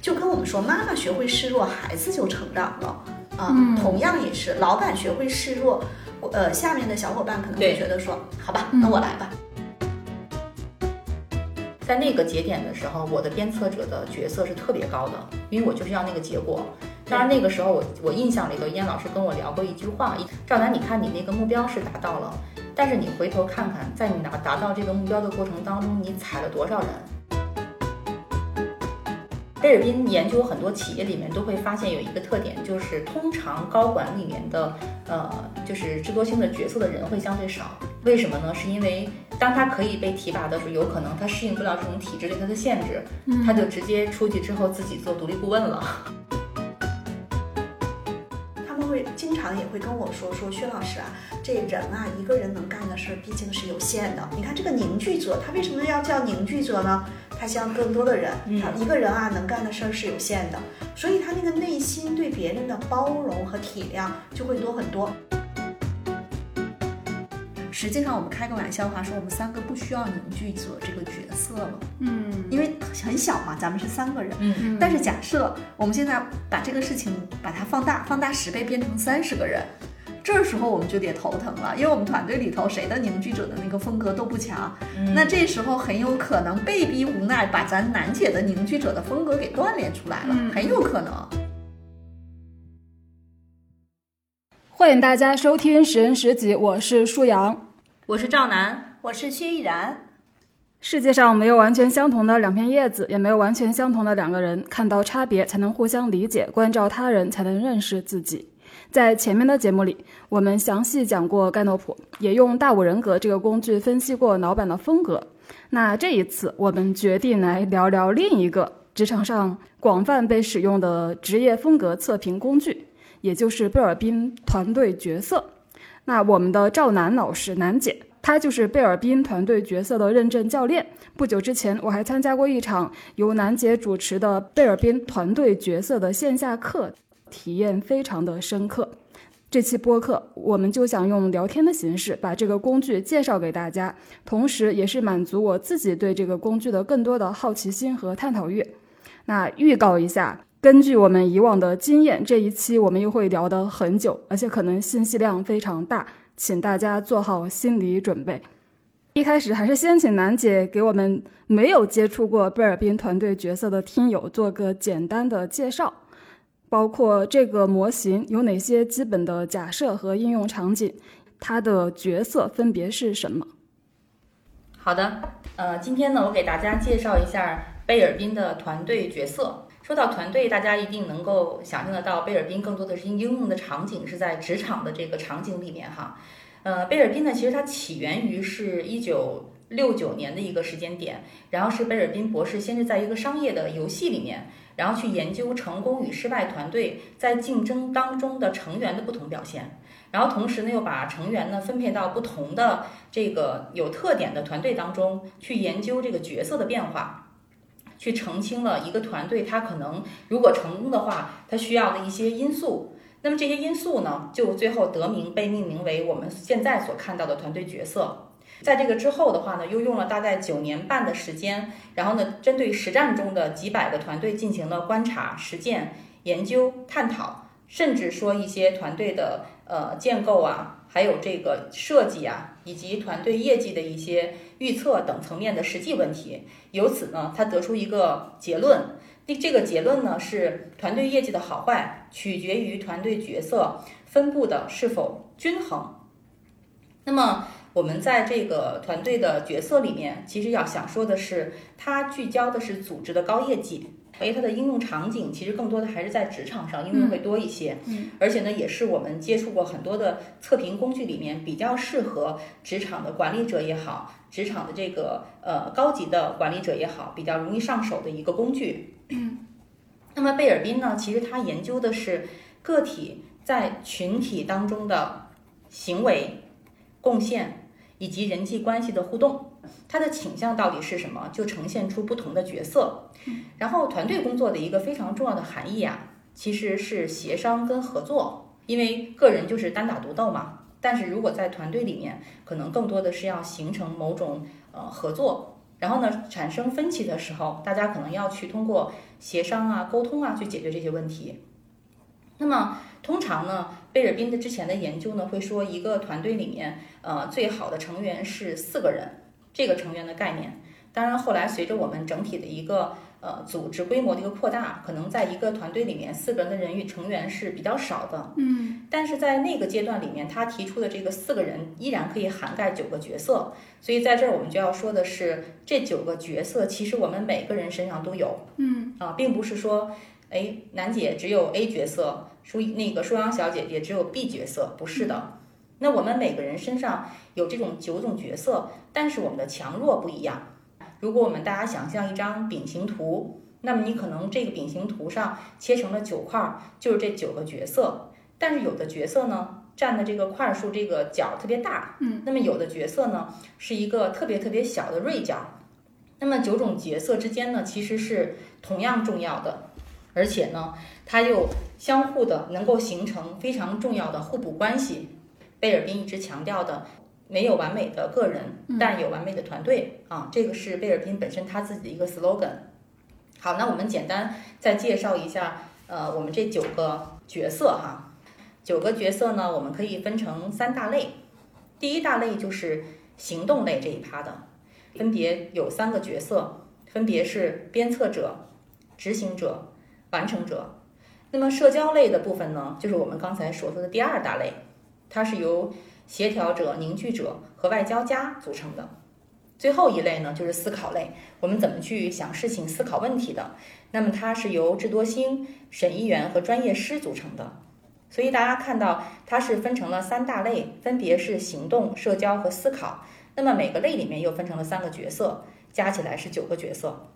就跟我们说，妈妈学会示弱，孩子就成长了啊。嗯同样也是，老板学会示弱，呃，下面的小伙伴可能会觉得说，好吧，嗯那我来吧。在那个节点的时候，我的鞭策者的角色是特别高的，因为我就是要那个结果。当然那个时候我我印象里头，燕老师跟我聊过一句话：赵楠，你看你那个目标是达到了，但是你回头看看，在你达达到这个目标的过程当中，你踩了多少人？贝尔宾研究很多企业里面都会发现有一个特点，就是通常高管里面的呃，就是智多星的角色的人会相对少。为什么呢？是因为当他可以被提拔的时候，有可能他适应不了这种体制对他的限制，他就直接出去之后自己做独立顾问了。他们会经常也会跟我说说，薛老师啊，这人啊，一个人能干的事儿毕竟是有限的。你看这个凝聚者，他为什么要叫凝聚者呢？他希望更多的人，嗯他一个人啊能干的事儿是有限的，所以他那个内心对别人的包容和体谅就会多很多。实际上，我们开个玩笑话说，我们三个不需要凝聚者这个角色了，嗯因为很小嘛，咱们是三个人。嗯，但是假设我们现在把这个事情把它放大，放大十倍，变成三十个人，这时候我们就得头疼了，因为我们团队里头谁的凝聚者的那个风格都不强，嗯那这时候很有可能被逼无奈把咱楠姐的凝聚者的风格给锻炼出来了，嗯很有可能。欢迎大家收听《十人十集》，我是舒阳。我是赵楠，我是薛逸然，世界上没有完全相同的两片叶子，也没有完全相同的两个人。看到差别，才能互相理解；关照他人，才能认识自己。在前面的节目里，我们详细讲过盖诺普，也用大五人格这个工具分析过老板的风格。那这一次，我们决定来聊聊另一个职场上广泛被使用的职业风格测评工具，也就是贝尔宾团队角色。那我们的赵楠老师，楠姐，她就是贝尔宾团队角色的认证教练。不久之前，我还参加过一场由楠姐主持的贝尔宾团队角色的线下课，体验非常的深刻。这期播客，我们就想用聊天的形式把这个工具介绍给大家，同时也是满足我自己对这个工具的更多的好奇心和探讨欲。那预告一下，根据我们以往的经验，这一期我们又会聊得很久，而且可能信息量非常大，请大家做好心理准备。一开始还是先请楠姐给我们没有接触过贝尔宾团队角色的听友做个简单的介绍，包括这个模型有哪些基本的假设和应用场景，它的角色分别是什么？好的，呃，今天呢，我给大家介绍一下贝尔宾的团队角色。说到团队，大家一定能够想象得到，贝尔宾更多的是应用的场景是在职场的这个场景里面哈。呃，贝尔宾呢，其实它起源于是一九六九年的一个时间点，然后是贝尔宾博士先是在一个商业的游戏里面，然后去研究成功与失败团队在竞争当中的成员的不同表现。然后同时呢，又把成员呢分配到不同的这个有特点的团队当中，去研究这个角色的变化，去澄清了一个团队它可能如果成功的话，它需要的一些因素。那么这些因素呢，就最后得名被命名为我们现在所看到的团队角色。在这个之后的话呢，又用了大概九年半的时间，然后呢，针对实战中的几百个团队进行了观察、实践、研究、探讨，甚至说一些团队的呃建构啊，还有这个设计啊，以及团队业绩的一些预测等层面的实际问题。由此呢，他得出一个结论。这这个结论呢是团队业绩的好坏取决于团队角色分布的是否均衡。那么我们在这个团队的角色里面，其实要想说的是，它聚焦的是组织的高业绩。所以它的应用场景其实更多的还是在职场上应用会多一些，嗯，而且呢，也是我们接触过很多的测评工具里面比较适合职场的管理者也好，职场的这个呃高级的管理者也好，比较容易上手的一个工具。那么贝尔宾呢，其实他研究的是个体在群体当中的行为、贡献以及人际关系的互动。它的倾向到底是什么，就呈现出不同的角色。然后团队工作的一个非常重要的含义啊，其实是协商跟合作，因为个人就是单打独斗嘛。但是如果在团队里面，可能更多的是要形成某种呃合作，然后呢，产生分歧的时候，大家可能要去通过协商啊、沟通啊去解决这些问题。那么通常呢，贝尔宾的之前的研究呢会说，一个团队里面，呃，最好的成员是四个人，这个成员的概念。当然，后来随着我们整体的一个呃组织规模的一个扩大，可能在一个团队里面，四个人的人与成员是比较少的。嗯，但是在那个阶段里面，他提出的这个四个人依然可以涵盖九个角色。所以在这儿我们就要说的是，这九个角色其实我们每个人身上都有。嗯啊，并不是说，哎，楠姐只有 A 角色，舒那个舒阳小姐姐只有 B 角色，不是的。那我们每个人身上有这种九种角色，但是我们的强弱不一样。如果我们大家想象一张饼形图，那么你可能这个饼形图上切成了九块儿，就是这九个角色。但是有的角色呢，占的这个块数这个角特别大，嗯，那么有的角色呢是一个特别特别小的锐角。那么九种角色之间呢，其实是同样重要的，而且呢，它又相互的能够形成非常重要的互补关系。贝尔宾一直强调的。没有完美的个人，但有完美的团队啊！这个是贝尔宾本身他自己的一个 slogan。好，那我们简单再介绍一下，呃，我们这九个角色哈，九个角色呢，我们可以分成三大类。第一大类就是行动类这一趴的，分别有三个角色，分别是鞭策者、执行者、完成者。那么社交类的部分呢，就是我们刚才所说的第二大类，它是由协调者、凝聚者和外交家组成的。最后一类呢，就是思考类，我们怎么去想事情、思考问题的。那么它是由智多星、审议员和专业师组成的。所以大家看到，它是分成了三大类，分别是行动、社交和思考。那么每个类里面又分成了三个角色，加起来是九个角色。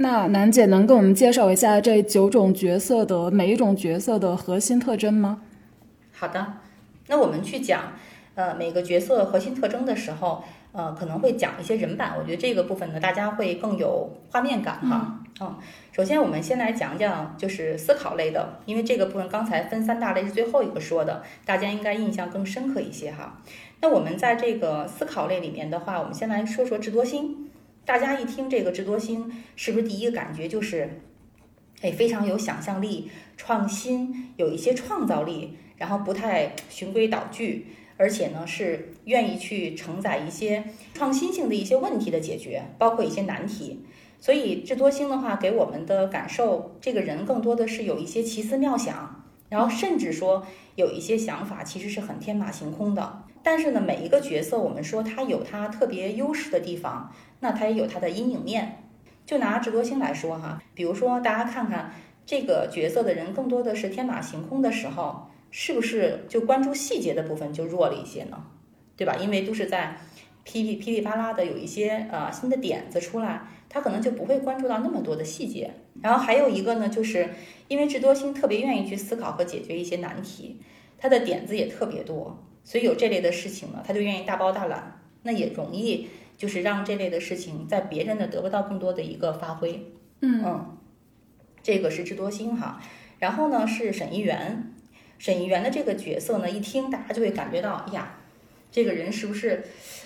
那楠姐能给我们介绍一下这九种角色的每一种角色的核心特征吗？好的，那我们去讲呃每个角色核心特征的时候，呃可能会讲一些人版，我觉得这个部分呢大家会更有画面感哈。嗯，首先我们先来讲讲就是思考类的，因为这个部分刚才分三大类是最后一个说的，大家应该印象更深刻一些哈。那我们在这个思考类里面的话，我们先来说说智多星。大家一听这个智多星，是不是第一个感觉就是，哎，非常有想象力、创新，有一些创造力，然后不太循规蹈矩，而且呢是愿意去承载一些创新性的一些问题的解决，包括一些难题。所以智多星的话，给我们的感受，这个人更多的是有一些奇思妙想，然后甚至说有一些想法其实是很天马行空的。但是呢，每一个角色，我们说他有他特别优势的地方，那他也有他的阴影面。就拿智多星来说哈，比如说大家看看这个角色的人更多的是天马行空的时候，是不是就关注细节的部分就弱了一些呢？对吧？因为都是在噼里噼里啪啦的有一些呃新的点子出来，他可能就不会关注到那么多的细节。然后还有一个呢，就是因为智多星特别愿意去思考和解决一些难题，他的点子也特别多。所以有这类的事情呢，他就愿意大包大揽，那也容易就是让这类的事情在别人呢得不到更多的一个发挥。嗯嗯，这个是智多星哈，然后呢是审议员，审议员的这个角色呢，一听大家就会感觉到，哎呀，这个人是不是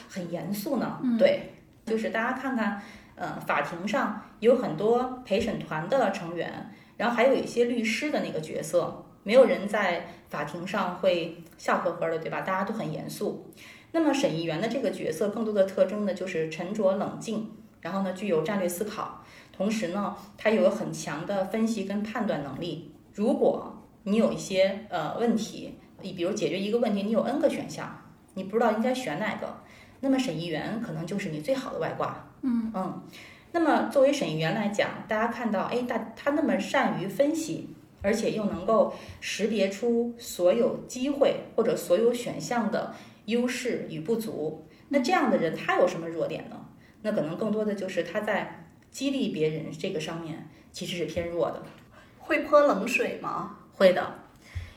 很严肃呢？对，就是大家看看，呃，法庭上有很多陪审团的成员，然后还有一些律师的那个角色，没有人在法庭上会笑呵呵的，对吧？大家都很严肃。那么审议员的这个角色更多的特征呢，就是沉着冷静，然后呢具有战略思考，同时呢他又有很强的分析跟判断能力。如果你有一些呃问题，你比如解决一个问题，你有 N 个选项，你不知道应该选哪个，那么审议员可能就是你最好的外挂。嗯嗯。那么作为审议员来讲，大家看到，哎，大他那么善于分析。而且又能够识别出所有机会或者所有选项的优势与不足，那这样的人他有什么弱点呢？那可能更多的就是他在激励别人这个上面其实是偏弱的。会泼冷水吗？会的，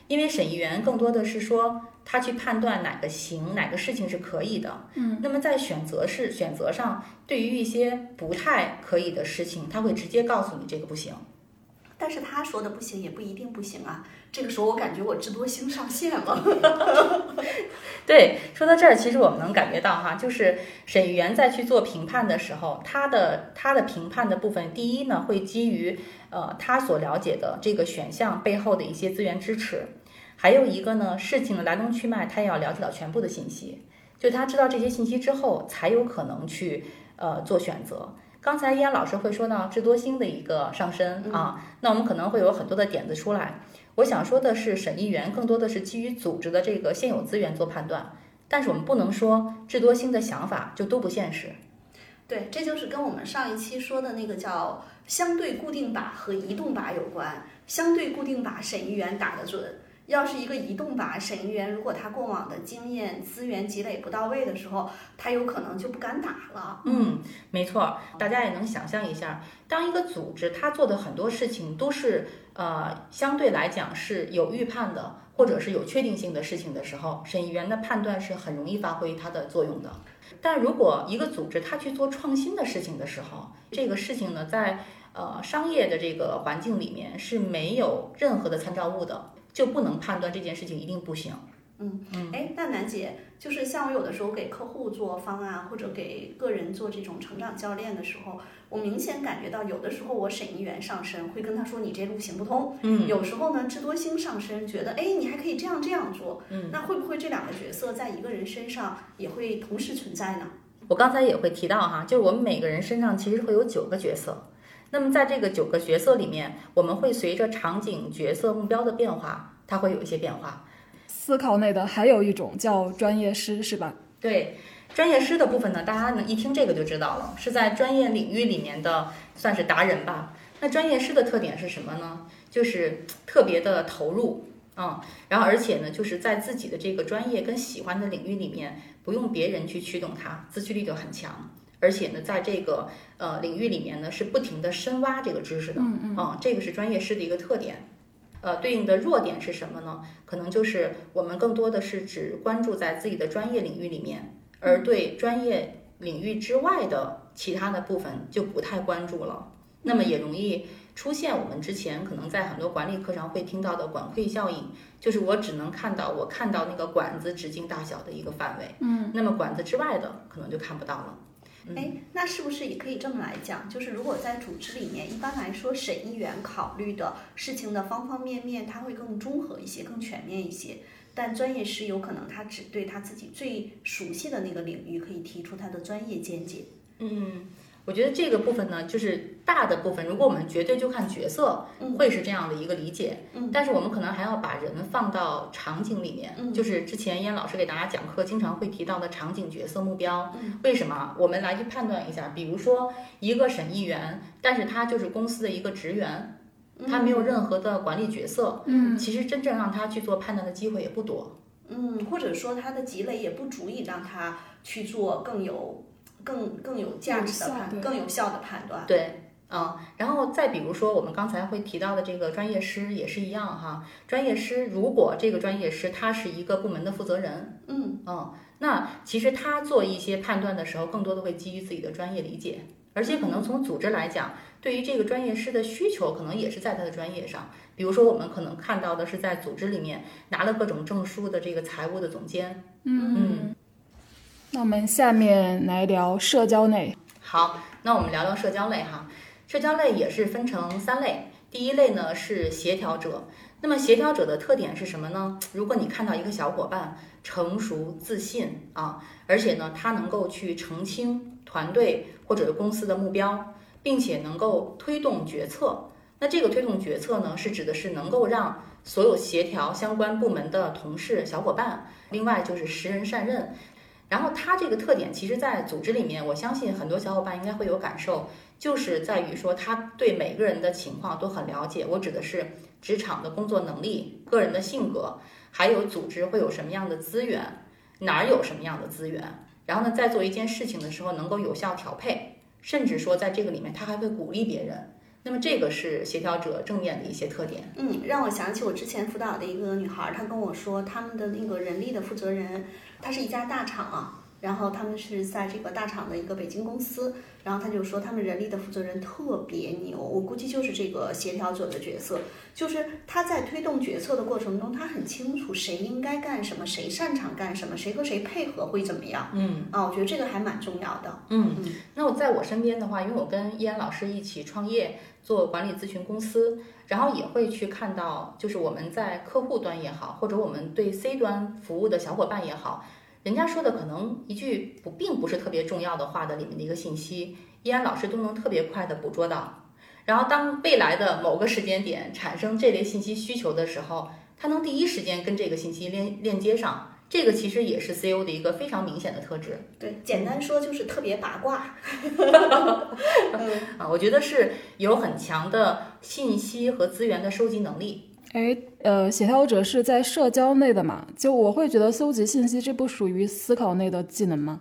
因为审议员更多的是说他去判断哪个行，哪个事情是可以的。嗯，那么在选择是选择上，对于一些不太可以的事情，他会直接告诉你这个不行。但是他说的不行也不一定不行啊。这个时候我感觉我智多星上线了。对，说到这儿，其实我们能感觉到哈，就是审议员在去做评判的时候，他的他的评判的部分，第一呢，会基于呃他所了解的这个选项背后的一些资源支持，还有一个呢，事情的来龙去脉，他也要了解到全部的信息，就他知道这些信息之后，才有可能去呃做选择。刚才依安老师会说到智多星的一个上升啊，那我们可能会有很多的点子出来。我想说的是，审议员更多的是基于组织的这个现有资源做判断，但是我们不能说智多星的想法就都不现实。对，这就是跟我们上一期说的那个叫相对固定靶和移动靶有关。相对固定靶审议员打得准，要是一个移动靶审议员，如果他过往的经验资源积累不到位的时候，他有可能就不敢打了。嗯，没错，大家也能想象一下，当一个组织他做的很多事情都是呃相对来讲是有预判的，或者是有确定性的事情的时候，审议员的判断是很容易发挥它的作用的。但如果一个组织他去做创新的事情的时候，这个事情呢，在呃商业的这个环境里面是没有任何的参照物的，就不能判断这件事情一定不行。嗯嗯，哎，那楠姐，就是像我有的时候给客户做方案，或者给个人做这种成长教练的时候，我明显感觉到，有的时候我审议员上身会跟他说你这路行不通，嗯有时候呢智多星上身觉得，哎，你还可以这样这样做，嗯，那会不会这两个角色在一个人身上也会同时存在呢？我刚才也会提到哈，就是我们每个人身上其实会有九个角色，那么在这个九个角色里面，我们会随着场景、角色、目标的变化，它会有一些变化。思考内的还有一种叫专业师，是吧？对，专业师的部分呢，大家呢一听这个就知道了，是在专业领域里面的算是达人吧。那专业师的特点是什么呢？就是特别的投入，嗯，然后而且呢，就是在自己的这个专业跟喜欢的领域里面，不用别人去驱动他，自驱力就很强。而且呢，在这个呃领域里面呢，是不停的深挖这个知识的，嗯嗯，这个是专业师的一个特点。呃，对应的弱点是什么呢？可能就是我们更多的是只关注在自己的专业领域里面，而对专业领域之外的其他的部分就不太关注了。那么也容易出现我们之前可能在很多管理课上会听到的管窥效应，就是我只能看到我看到那个管子直径大小的一个范围，嗯，那么管子之外的可能就看不到了。哎，那是不是也可以这么来讲？就是如果在组织里面，一般来说，审议员考虑的事情的方方面面，他会更综合一些，更全面一些。但专业师有可能他只对他自己最熟悉的那个领域可以提出他的专业见解。嗯，我觉得这个部分呢，就是大的部分，如果我们绝对就看角色，会是这样的一个理解。嗯，但是我们可能还要把人放到场景里面，嗯就是之前燕老师给大家讲课经常会提到的场景、角色、目标。嗯，为什么？我们来去判断一下，比如说一个审议员，但是他就是公司的一个职员，他没有任何的管理角色，嗯，其实真正让他去做判断的机会也不多。嗯，或者说他的积累也不足以让他去做更有、更更有价值的判、有更有效的判断。对，嗯，然后再比如说我们刚才会提到的这个专业师也是一样哈。专业师如果这个专业师他是一个部门的负责人，嗯嗯，那其实他做一些判断的时候，更多的会基于自己的专业理解，而且可能从组织来讲，对于这个专业师的需求，可能也是在他的专业上。比如说，我们可能看到的是在组织里面拿了各种证书的这个财务的总监，嗯，那我们下面来聊社交类。好，那我们聊聊社交类哈。社交类也是分成三类，第一类呢是协调者。那么协调者的特点是什么呢？如果你看到一个小伙伴成熟、自信啊，而且呢他能够去澄清团队或者是公司的目标，并且能够推动决策。那这个推动决策呢，是指的是能够让所有协调相关部门的同事、小伙伴，另外就是识人善任。然后它这个特点，其实，在组织里面，我相信很多小伙伴应该会有感受，就是在于说他对每个人的情况都很了解。我指的是职场的工作能力、个人的性格，还有组织会有什么样的资源，哪儿有什么样的资源。然后呢，在做一件事情的时候，能够有效调配，甚至说在这个里面，他还会鼓励别人。那么这个是协调者正面的一些特点。嗯，让我想起我之前辅导的一个女孩，她跟我说，他们的那个人力的负责人，他是一家大厂啊，然后他们是在这个大厂的一个北京公司，然后他就说他们人力的负责人特别牛，我估计就是这个协调者的角色，就是他在推动决策的过程中，他很清楚谁应该干什么，谁擅长干什么，谁和谁配合会怎么样。嗯啊，我觉得这个还蛮重要的。嗯，那我在我身边的话，因为我跟依然老师一起创业做管理咨询公司，然后也会去看到，就是我们在客户端也好，或者我们对 C 端服务的小伙伴也好，人家说的可能一句不并不是特别重要的话的里面的一个信息，依然老师都能特别快的捕捉到。然后当未来的某个时间点产生这类信息需求的时候，他能第一时间跟这个信息链链接上。这个其实也是 CEO 的一个非常明显的特质。对，简单说就是特别八卦。啊，我觉得是有很强的信息和资源的收集能力。哎，呃，协调者是在社交内的嘛？就我会觉得搜集信息，这不属于思考类的技能吗？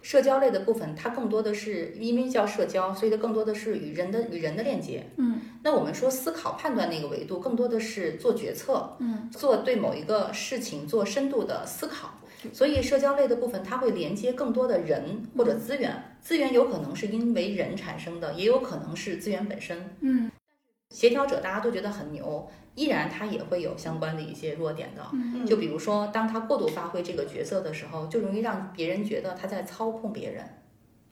社交类的部分，它更多的是因为叫社交，所以它更多的是与人的与人的链接。嗯，那我们说思考判断那个维度，更多的是做决策，嗯，做对某一个事情做深度的思考。所以社交类的部分，它会连接更多的人或者资源，资源有可能是因为人产生的，也有可能是资源本身。嗯，协调者大家都觉得很牛，依然他也会有相关的一些弱点的。嗯就比如说，当他过度发挥这个角色的时候，就容易让别人觉得他在操控别人。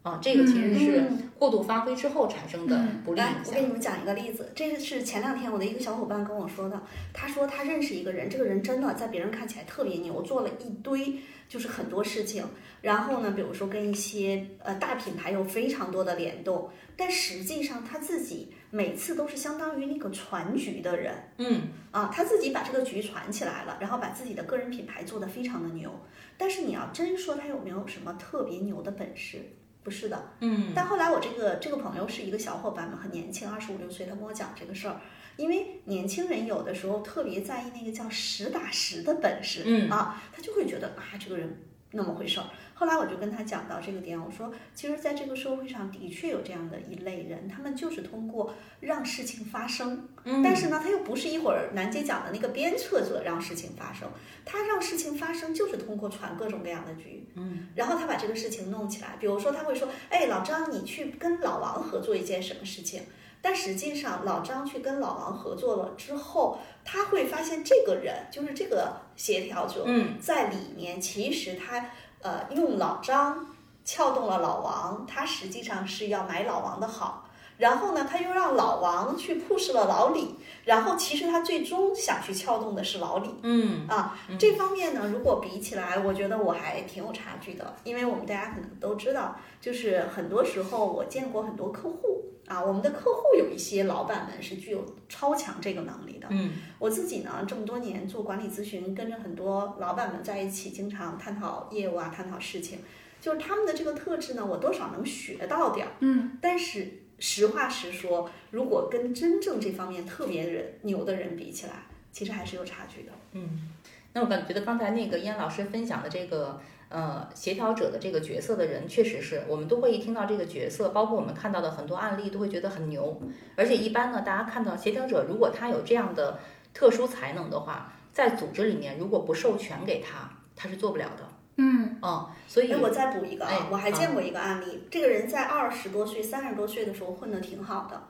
啊，这个其实是嗯过度发挥之后产生的不利影，响。我给你们讲一个例子，这个是前两天我的一个小伙伴跟我说的。他说他认识一个人，这个人真的在别人看起来特别牛，做了一堆就是很多事情。然后呢，比如说跟一些呃大品牌有非常多的联动，但实际上他自己每次都是相当于那个传局的人。嗯啊，他自己把这个局传起来了，然后把自己的个人品牌做得非常的牛。但是你要真说他有没有什么特别牛的本事，不是的。嗯但后来我这个这个朋友是一个小伙伴嘛，很年轻，二十五六岁，他跟我讲这个事儿，因为年轻人有的时候特别在意那个叫实打实的本事，嗯啊，他就会觉得啊这个人那么回事儿。后来我就跟他讲到这个点，我说其实在这个社会上的确有这样的一类人，他们就是通过让事情发生，嗯，但是呢，他又不是一会儿楠姐讲的那个鞭策者让事情发生，他让事情发生就是通过传各种各样的局，嗯，然后他把这个事情弄起来，比如说他会说，哎，老张你去跟老王合作一件什么事情，但实际上老张去跟老王合作了之后，他会发现这个人就是这个协调者，嗯在里面其实他呃用老张撬动了老王，他实际上是要买老王的好。然后呢，他又让老王去 push 了老李，然后其实他最终想去撬动的是老李嗯啊。这方面呢，如果比起来，我觉得我还挺有差距的，因为我们大家可能都知道，就是很多时候我见过很多客户啊，我们的客户有一些老板们是具有超强这个能力的。嗯我自己呢，这么多年做管理咨询，跟着很多老板们在一起，经常探讨业务啊，探讨事情，就是他们的这个特质呢，我多少能学到点儿。嗯，但是实话实说，如果跟真正这方面特别人牛的人比起来，其实还是有差距的。嗯。那我感觉得刚才那个燕老师分享的这个呃协调者的这个角色的人，确实是我们都会一听到这个角色，包括我们看到的很多案例，都会觉得很牛。而且一般呢，大家看到协调者如果他有这样的特殊才能的话，在组织里面如果不授权给他，他是做不了的。嗯哦，所以哎，我再补一个哎啊，我还见过一个案例，这个人在二十多岁、三十多岁的时候混得挺好的。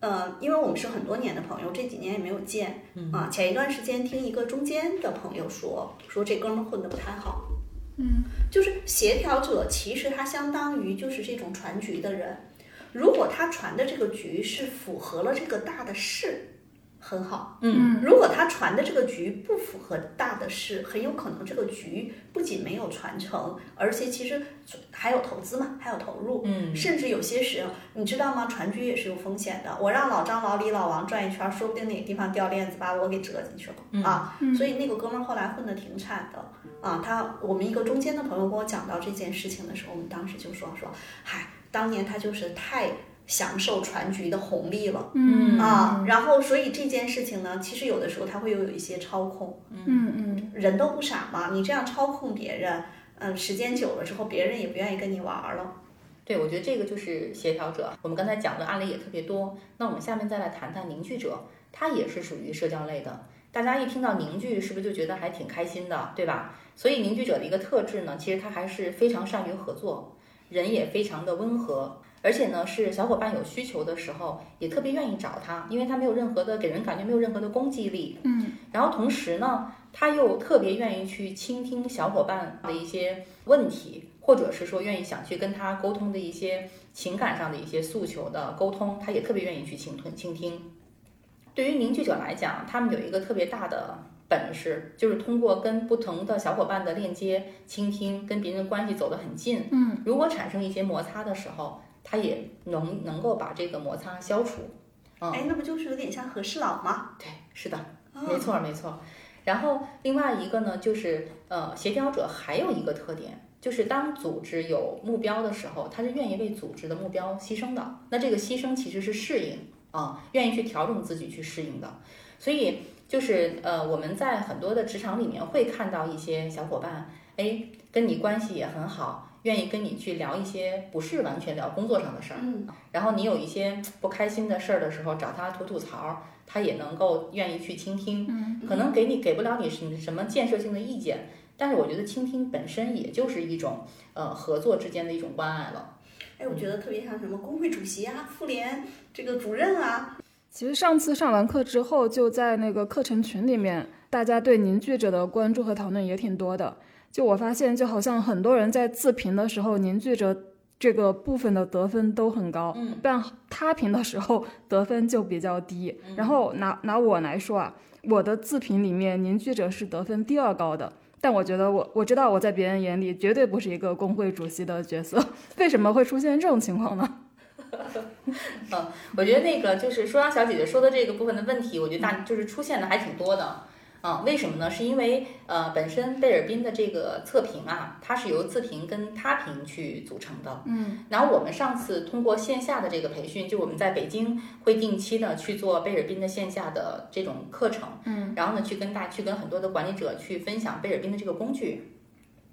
呃，因为我们是很多年的朋友，这几年也没有见啊。前一段时间听一个中间的朋友说，说这哥们儿混得不太好。嗯，就是协调者，其实他相当于就是这种传局的人。如果他传的这个局是符合了这个大的势，很好。嗯如果他传的这个局不符合大的势，很有可能这个局不仅没有传承，而且其实还有投资嘛，还有投入，嗯甚至有些时候，你知道吗？传局也是有风险的。我让老张、老李、老王转一圈，说不定哪个地方掉链子，把我给折进去了、啊。所以那个哥们儿后来混得挺惨的啊。他我们一个中间的朋友跟我讲到这件事情的时候，我们当时就说说，嗨，当年他就是太享受船局的红利了。嗯啊，然后所以这件事情呢，其实有的时候他会有一些操控，嗯嗯人都不傻嘛，你这样操控别人，嗯，时间久了之后，别人也不愿意跟你玩儿了。对，我觉得这个就是协调者。我们刚才讲的案例也特别多，那我们下面再来谈谈凝聚者，他也是属于社交类的。大家一听到凝聚，是不是就觉得还挺开心的，对吧？所以凝聚者的一个特质呢，其实他还是非常善于合作，人也非常的温和，而且呢是小伙伴有需求的时候也特别愿意找他，因为他没有任何的给人感觉没有任何的攻击力。嗯，然后同时呢，他又特别愿意去倾听小伙伴的一些问题，或者是说愿意想去跟他沟通的一些情感上的一些诉求的沟通，他也特别愿意去倾听倾听。对于凝聚者来讲，他们有一个特别大的本事，就是通过跟不同的小伙伴的链接、倾听，跟别人关系走得很近。嗯，如果产生一些摩擦的时候，他也能能够把这个摩擦消除。嗯，哎，那不就是有点像和事佬吗？对，是的。啊没错儿，没错儿。然后另外一个呢，就是呃，协调者还有一个特点，就是当组织有目标的时候，他是愿意为组织的目标牺牲的。那这个牺牲其实是适应啊，愿意去调整自己去适应的。所以就是呃，我们在很多的职场里面会看到一些小伙伴，哎，跟你关系也很好。愿意跟你去聊一些不是完全聊工作上的事儿，嗯，然后你有一些不开心的事儿的时候，找他吐吐槽，他也能够愿意去倾听，嗯，可能给你给不了你什什么建设性的意见，但是我觉得倾听本身也就是一种呃合作之间的一种关爱了。哎，我觉得特别像什么工会主席啊、妇联这个主任啊，其实上次上完课之后，就在那个课程群里面，大家对凝聚者的关注和讨论也挺多的。就我发现，就好像很多人在自评的时候，凝聚者这个部分的得分都很高，嗯，但他评的时候得分就比较低。然后拿拿我来说啊，我的自评里面凝聚者是得分第二高的。但我觉得我我知道我在别人眼里绝对不是一个工会主席的角色，为什么会出现这种情况呢？嗯，我觉得那个就是舒阳小姐姐说的这个部分的问题，我觉得大就是出现的还挺多的。啊、为什么呢？是因为呃，本身贝尔宾的这个测评啊，它是由自评跟他评去组成的。嗯，然后我们上次通过线下的这个培训，就我们在北京会定期呢去做贝尔宾的线下的这种课程。嗯，然后呢，去跟大去跟很多的管理者去分享贝尔宾的这个工具。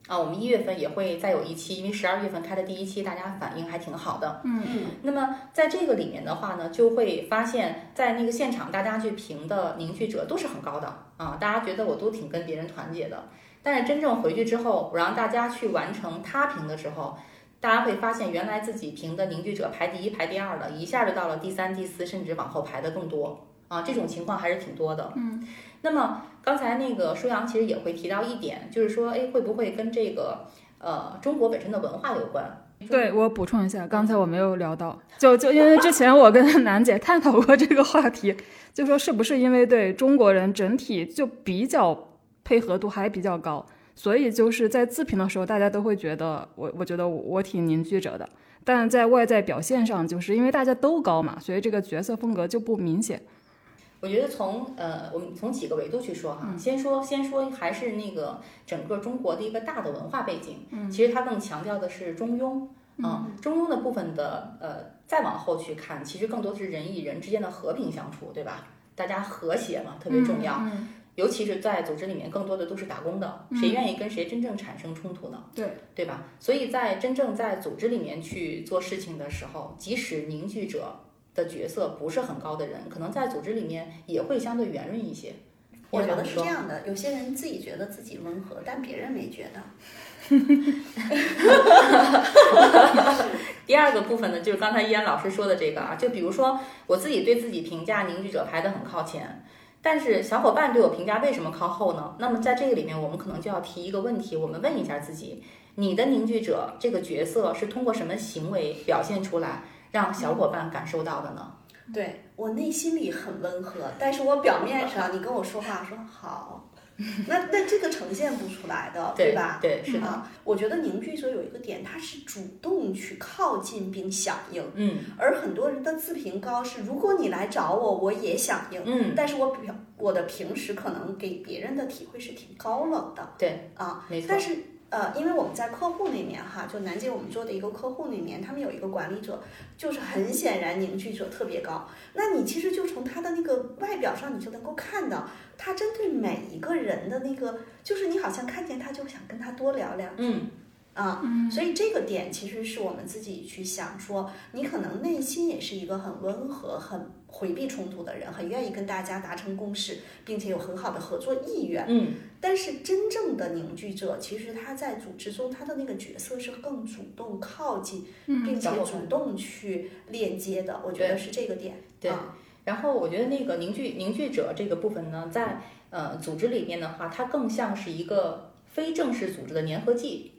啊，我们一月份也会再有一期，因为十二月份开的第一期，大家反应还挺好的。嗯，那么在这个里面的话呢，就会发现，在那个现场大家去评的凝聚者都是很高的啊，大家觉得我都挺跟别人团结的。但是真正回去之后，我让大家去完成他评的时候，大家会发现原来自己评的凝聚者排第一、排第二的，一下就到了第三、第四，甚至往后排的更多啊，这种情况还是挺多的。嗯，那么刚才那个舒阳其实也会提到一点，就是说，哎，会不会跟这个呃中国本身的文化有关？对我补充一下，刚才我没有聊到，就就因为之前我跟 楠姐探讨过这个话题，就说是不是因为对中国人整体就比较配合度还比较高，所以就是在自评的时候，大家都会觉得我我觉得我我挺凝聚者的，但在外在表现上，就是因为大家都高嘛，所以这个角色风格就不明显。我觉得从呃，我们从几个维度去说哈，先说先说还是那个整个中国的一个大的文化背景，嗯，其实它更强调的是中庸，嗯，中庸的部分的呃，再往后去看，其实更多的是人与人之间的和平相处，对吧？大家和谐嘛，特别重要，嗯尤其是在组织里面，更多的都是打工的，谁愿意跟谁真正产生冲突呢？对，对吧？所以在真正在组织里面去做事情的时候，即使凝聚者的角色不是很高的人，可能在组织里面也会相对圆润一些。我觉得是这样的，有些人自己觉得自己温和，但别人没觉得。第二个部分呢，就是刚才依然老师说的这个啊，就比如说我自己对自己评价凝聚者排得很靠前，但是小伙伴对我评价为什么靠后呢？那么在这个里面，我们可能就要提一个问题，我们问一下自己：你的凝聚者这个角色是通过什么行为表现出来，让小伙伴感受到的呢？对我内心里很温和，但是我表面上你跟我说话说好，那那这个呈现不出来的，对吧？对，是的，啊，我觉得凝聚者有一个点，他是主动去靠近并响应，嗯而很多人的自评高是，如果你来找我，我也响应，嗯，但是我表我的平时可能给别人的体会是挺高冷的，对啊，没错但，是呃，因为我们在客户那面哈，就南京我们做的一个客户那面，他们有一个管理者，就是很显然凝聚者特别高。那你其实就从他的那个外表上，你就能够看到，他针对每一个人的那个，就是你好像看见他就想跟他多聊聊嗯啊，嗯所以这个点其实是我们自己去想说，你可能内心也是一个很温和、很回避冲突的人，很愿意跟大家达成共识，并且有很好的合作意愿。嗯，但是真正的凝聚者，其实他在组织中他的那个角色是更主动靠近，嗯并且主动去链接的。我觉得是这个点。对啊然后我觉得那个凝聚凝聚者这个部分呢，在呃组织里面的话，它更像是一个非正式组织的粘合剂。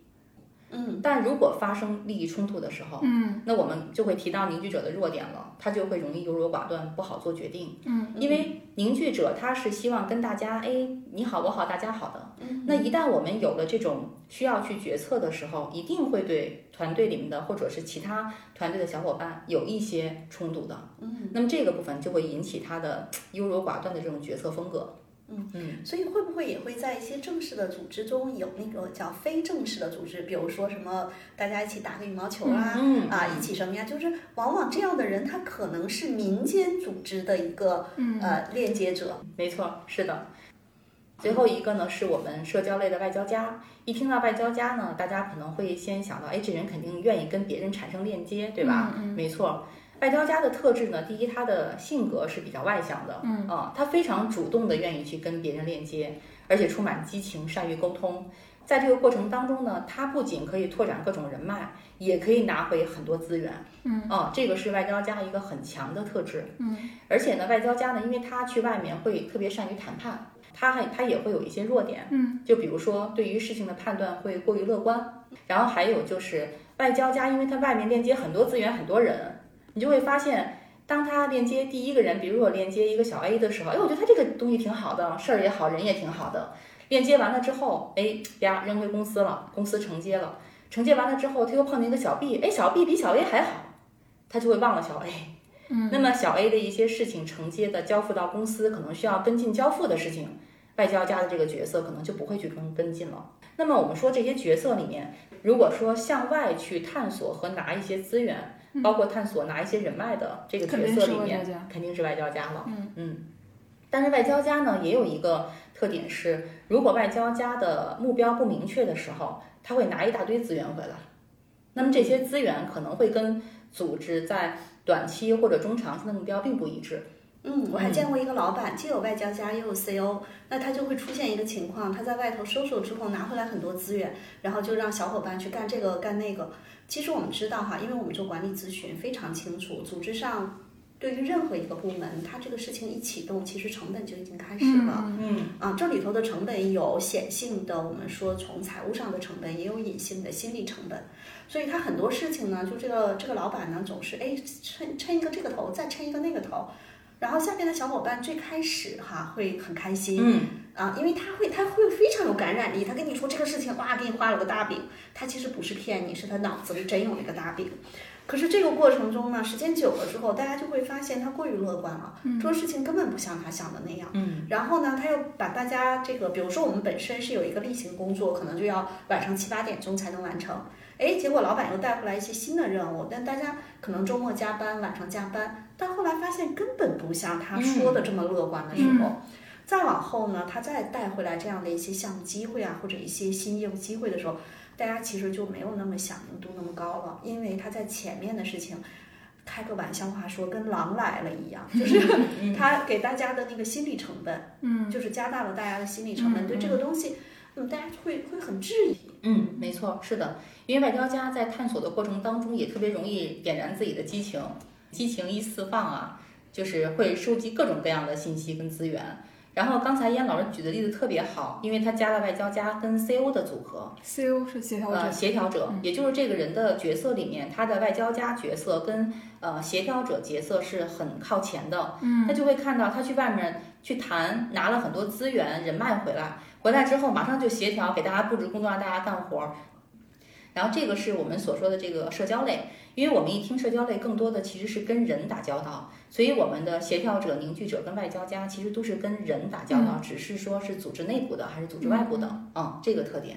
嗯但如果发生利益冲突的时候，嗯那我们就会提到凝聚者的弱点了，他就会容易优柔寡断，不好做决定。嗯，因为凝聚者他是希望跟大家，哎，你好我好大家好的。嗯那一旦我们有了这种需要去决策的时候，一定会对团队里面的或者是其他团队的小伙伴有一些冲突的。嗯，那么这个部分就会引起他的 优柔寡断的这种决策风格。嗯嗯，所以会不会也会在一些正式的组织中有那个叫非正式的组织，比如说什么大家一起打个羽毛球啊，嗯啊，一起什么呀？就是往往这样的人，他可能是民间组织的一个嗯呃链接者。没错，是的。最后一个呢，是我们社交类的外交家。一听到外交家呢，大家可能会先想到，哎，这人肯定愿意跟别人产生链接，对吧？没错。外交家的特质呢，第一，他的性格是比较外向的，嗯。啊，他非常主动的愿意去跟别人链接，而且充满激情，善于沟通。在这个过程当中呢，他不仅可以拓展各种人脉，也可以拿回很多资源，嗯。啊，这个是外交家一个很强的特质。嗯。而且呢，外交家呢，因为他去外面会特别善于谈判，他还他也会有一些弱点，嗯。就比如说对于事情的判断会过于乐观，然后还有就是外交家，因为他外面链接很多资源很多人，你就会发现，当他链接第一个人，比如我链接一个小 A 的时候，哎，我觉得他这个东西挺好的，事儿也好，人也挺好的。链接完了之后，哎，呀，扔回公司了，公司承接了，承接完了之后，他又碰见一个小 B，哎，小 B 比小 A 还好，他就会忘了小 A。嗯，那么小 A 的一些事情承接的交付到公司，可能需要跟进交付的事情，外交家的这个角色可能就不会去跟跟进了。那么我们说这些角色里面，如果说向外去探索和拿一些资源，包括探索拿一些人脉的这个角色里面肯定是外交家了。嗯嗯。但是外交家呢，也有一个特点是，如果外交家的目标不明确的时候，他会拿一大堆资源回来。那么这些资源可能会跟组织在短期或者中长期的目标并不一致。嗯，我还见过一个老板，既有外交家又有 CO，那他就会出现一个情况，他在外头收手之后拿回来很多资源，然后就让小伙伴去干这个干那个。其实我们知道哈，因为我们做管理咨询非常清楚，组织上对于任何一个部门，它这个事情一启动，其实成本就已经开始了。嗯啊，这里头的成本有显性的，我们说从财务上的成本，也有隐性的心理成本。所以他很多事情呢，就这个这个老板呢，总是哎抻抻一个这个头，再抻一个那个头，然后下面的小伙伴最开始哈会很开心，嗯啊，因为他会他会非常有感染力，他跟你说这个事情，哇，给你画了个大饼，他其实不是骗你，是他脑子里真有那个大饼。可是这个过程中呢，时间久了之后，大家就会发现他过于乐观了，做事情根本不像他想的那样。嗯然后呢，他又把大家这个，比如说我们本身是有一个例行工作，可能就要晚上七八点钟才能完成。哎，结果老板又带回来一些新的任务，但大家可能周末加班，晚上加班，但后来发现根本不像他说的这么乐观的时候。再往后呢，他再带回来这样的一些项目机会啊，或者一些新业务机会的时候，大家其实就没有那么响应度那么高了，因为他在前面的事情，开个玩笑话说跟狼来了一样，就是 他给大家的那个心理成本，嗯就是加大了大家的心理成本，嗯对这个东西，嗯，大家会会很质疑。嗯，没错，是的，因为外交家在探索的过程当中也特别容易点燃自己的激情，激情一释放啊，就是会收集各种各样的信息跟资源。然后刚才燕老师举的例子特别好，因为他加了外交家跟 CO 的组合，，CO 是协调者呃，，协调者，也就是这个人的角色里面，他的外交家角色跟呃协调者角色是很靠前的。嗯，他就会看到他去外面去谈，拿了很多资源人脉回来，回来之后马上就协调，给大家布置工作，让大家干活儿。然后这个是我们所说的这个社交类，因为我们一听社交类，更多的其实是跟人打交道，所以我们的协调者、凝聚者跟外交家其实都是跟人打交道，只是说是组织内部的还是组织外部的，嗯，这个特点。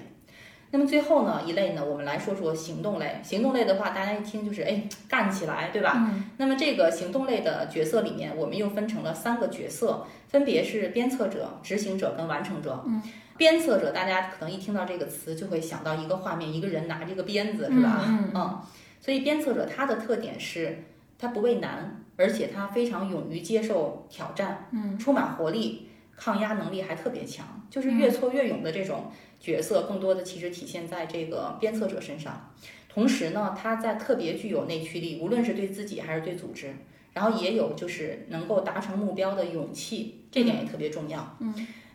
那么最后呢一类呢，我们来说说行动类。行动类的话，大家一听就是哎干起来，对吧？嗯那么这个行动类的角色里面，我们又分成了三个角色，分别是鞭策者、执行者跟完成者。嗯，鞭策者，大家可能一听到这个词就会想到一个画面，一个人拿着个鞭子，是吧？嗯嗯，所以鞭策者他的特点是，他不畏难，而且他非常勇于接受挑战，嗯，充满活力，抗压能力还特别强，就是越挫越勇的这种角色，更多的其实体现在这个鞭策者身上。同时呢，他在特别具有内驱力，无论是对自己还是对组织，然后也有就是能够达成目标的勇气，这点也特别重要。嗯。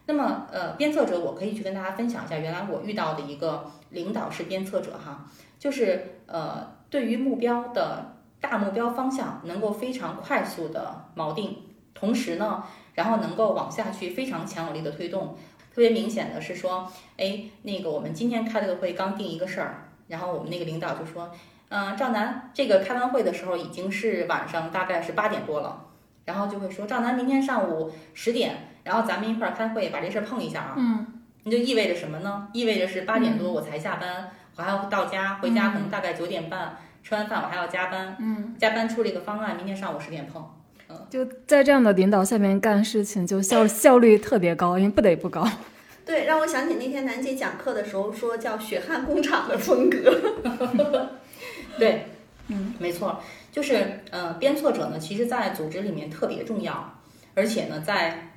那么，呃，鞭策者，我可以去跟大家分享一下，原来我遇到的一个领导是鞭策者哈，就是呃，对于目标的大目标方向能够非常快速的锚定，同时呢，然后能够往下去非常强有力的推动。特别明显的是说，哎，那个我们今天开了个会，刚定一个事儿，然后我们那个领导就说，嗯、赵楠，这个开完会的时候已经是晚上大概是八点多了，然后就会说，赵楠，明天上午十点，然后咱们一块儿开会，把这事儿碰一下啊。嗯，那就意味着什么呢？意味着是八点多我才下班，我还要到家，回家可能大概九点半，吃完饭我还要加班，嗯，加班出了一个方案，明天上午十点碰。就在这样的领导下面干事情，就效 效率特别高，因为不得不高。对，让我想起那天楠姐讲课的时候说叫血汗工厂的风格。对，嗯，没错，就是呃，鞭策者呢，其实在组织里面特别重要，而且呢，在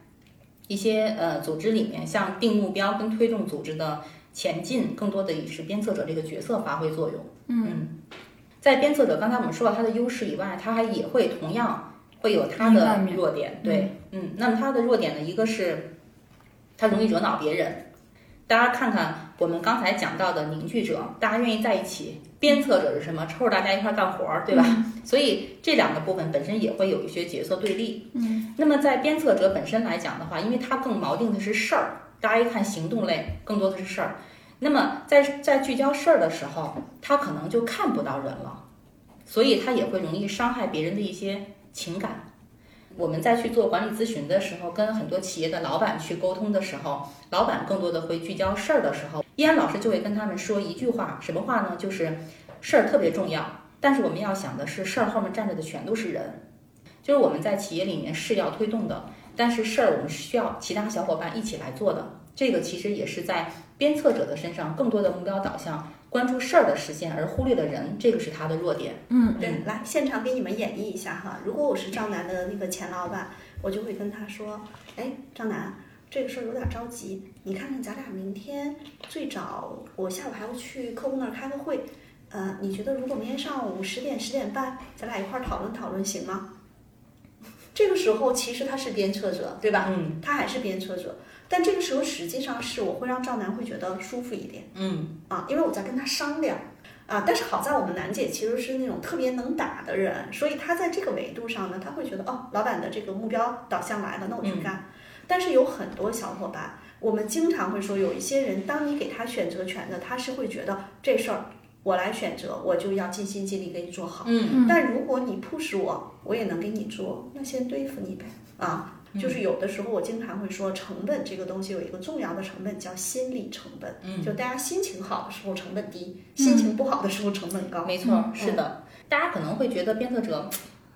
一些呃组织里面，像定目标跟推动组织的前进，更多的也是鞭策者这个角色发挥作用。嗯，在鞭策者，刚才我们说了他的优势以外，他还也会同样会有他的弱点。对，嗯，那么他的弱点呢，一个是他容易惹恼别人。大家看看我们刚才讲到的凝聚者，大家愿意在一起；鞭策者是什么？抽着大家一块儿干活儿，对吧？所以这两个部分本身也会有一些角色对立。嗯，那么在鞭策者本身来讲的话，因为他更锚定的是事儿，大家一看行动类更多的是事儿。那么在在聚焦事儿的时候，他可能就看不到人了，所以他也会容易伤害别人的一些情感。我们在去做管理咨询的时候，跟很多企业的老板去沟通的时候，老板更多的会聚焦事儿的时候，依安老师就会跟他们说一句话，什么话呢？就是事儿特别重要，但是我们要想的是事儿后面站着的全都是人，就是我们在企业里面是要推动的，但是事儿我们是需要其他小伙伴一起来做的。这个其实也是在鞭策者的身上更多的目标导向，关注事儿的实现，而忽略了人，这个是他的弱点。嗯对，来现场给你们演绎一下哈。如果我是赵楠的那个前老板，我就会跟他说：“哎，赵楠，这个事儿有点着急，你看看咱俩明天最早，我下午还要去客户那儿开个会，呃，你觉得如果明天上午十点十点半，咱俩一块儿讨论讨论行吗？”这个时候其实他是鞭策者，对吧？嗯他还是鞭策者，但这个时候实际上是我会让赵楠会觉得舒服一点。嗯啊，因为我在跟他商量啊，但是好在我们楠姐其实是那种特别能打的人，所以她在这个维度上呢，她会觉得哦，老板的这个目标导向来了，那我去干。但是有很多小伙伴，我们经常会说，有一些人，当你给他选择权的，他是会觉得这事儿我来选择，我就要尽心尽力给你做好。嗯但如果你 push 我，我也能给你做，那先对付你呗啊。就是有的时候，我经常会说，成本这个东西有一个重要的成本叫心理成本。嗯，就大家心情好的时候成本低，心情不好的时候成本高。没错，是的。大家可能会觉得鞭策者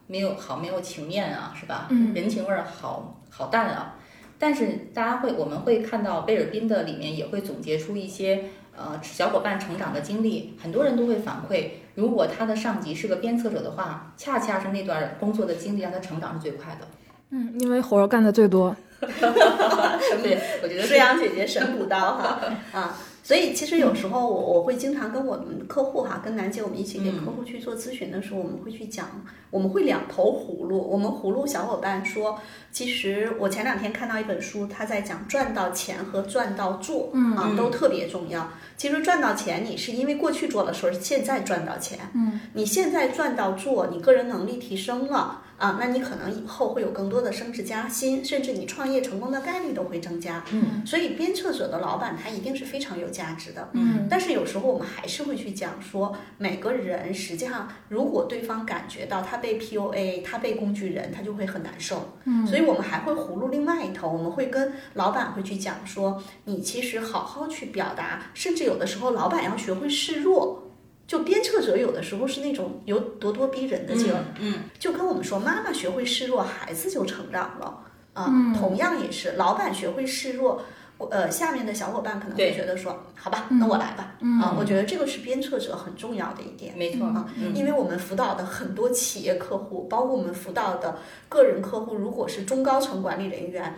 没有好没有情面啊，是吧？嗯人情味儿好好淡啊。但是大家会，我们会看到贝尔宾的里面也会总结出一些呃小伙伴成长的经历，很多人都会反馈，如果他的上级是个鞭策者的话，恰恰是那段工作的经历让他成长是最快的。嗯，因为活儿干的最多。对，我觉得水阳姐姐神补刀哈啊！所以其实有时候我我会经常跟我们客户哈，跟楠姐我们一起给客户去做咨询的时候，我们会去讲，我们会两头葫芦。我们葫芦小伙伴说，其实我前两天看到一本书，他在讲赚到钱和赚到做，嗯啊都特别重要。其实赚到钱，你是因为过去做了说是，现在赚到钱。嗯，你现在赚到做，你个人能力提升了啊，那你可能以后会有更多的升职加薪，甚至你创业成功的概率都会增加。嗯，所以鞭策者的老板他一定是非常有价值的。嗯但是有时候我们还是会去讲说，每个人实际上，如果对方感觉到他被 PUA，他被工具人，他就会很难受。嗯所以我们还会葫芦另外一头，我们会跟老板会去讲说，你其实好好去表达，甚至有的时候老板要学会示弱。就鞭策者有的时候是那种有咄咄逼人的劲儿，嗯就跟我们说，妈妈学会示弱，孩子就成长了啊。嗯同样也是，老板学会示弱，我呃，下面的小伙伴可能会觉得说，好吧，嗯那我来吧。嗯啊，我觉得这个是鞭策者很重要的一点。没错啊，嗯因为我们辅导的很多企业客户，包括我们辅导的个人客户，如果是中高层管理人员，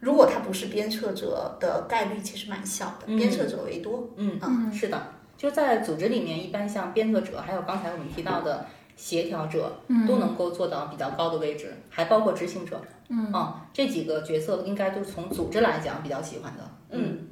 如果他不是鞭策者的概率其实蛮小的，嗯鞭策者为多。嗯嗯是的，就在组织里面，一般像编策者，还有刚才我们提到的协调者，嗯都能够做到比较高的位置，还包括执行者。嗯这几个角色应该都是从组织来讲比较喜欢的。嗯，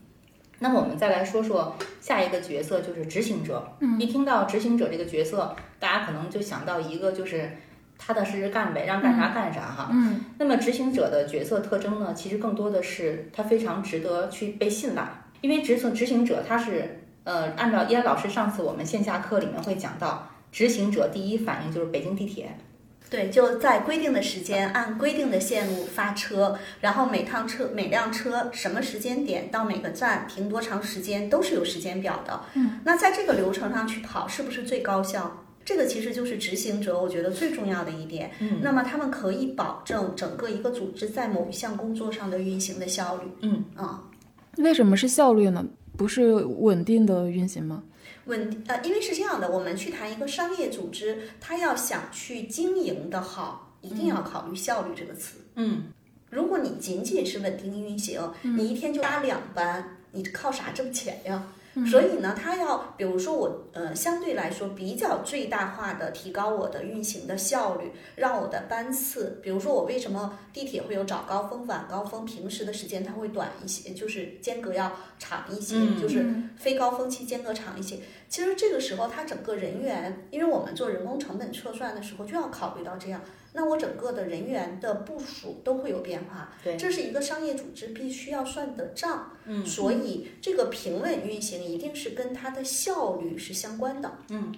那么我们再来说说下一个角色，就是执行者。嗯一听到执行者这个角色，大家可能就想到一个就是踏踏实实干呗，让干啥干啥哈。嗯那么执行者的角色特征呢，其实更多的是他非常值得去被信赖，因为执行执行者他是呃，按照依安老师上次我们线下课里面会讲到，执行者第一反应就是北京地铁。对，就在规定的时间，按规定的线路发车，然后每趟车、每辆车什么时间点到每个站停多长时间，都是有时间表的。嗯，那在这个流程上去跑，是不是最高效？这个其实就是执行者，我觉得最重要的一点。嗯，那么他们可以保证整个一个组织在某一项工作上的运行的效率。嗯啊，为什么是效率呢？不是稳定的运行吗？稳呃，因为是这样的，我们去谈一个商业组织，它要想去经营的好，一定要考虑效率这个词。嗯如果你仅仅是稳定运行，你一天就搭两班，你靠啥挣钱呀？所以呢，它要比如说我呃相对来说比较最大化的提高我的运行的效率，让我的班次，比如说我为什么地铁会有早高峰、晚高峰，平时的时间它会短一些，就是间隔要长一些，嗯就是非高峰期间隔长一些。其实这个时候，它整个人员，因为我们做人工成本测算的时候就要考虑到这样，那我整个的人员的部署都会有变化。对这是一个商业组织必须要算的账。嗯所以这个平稳运行一定是跟它的效率是相关的。嗯。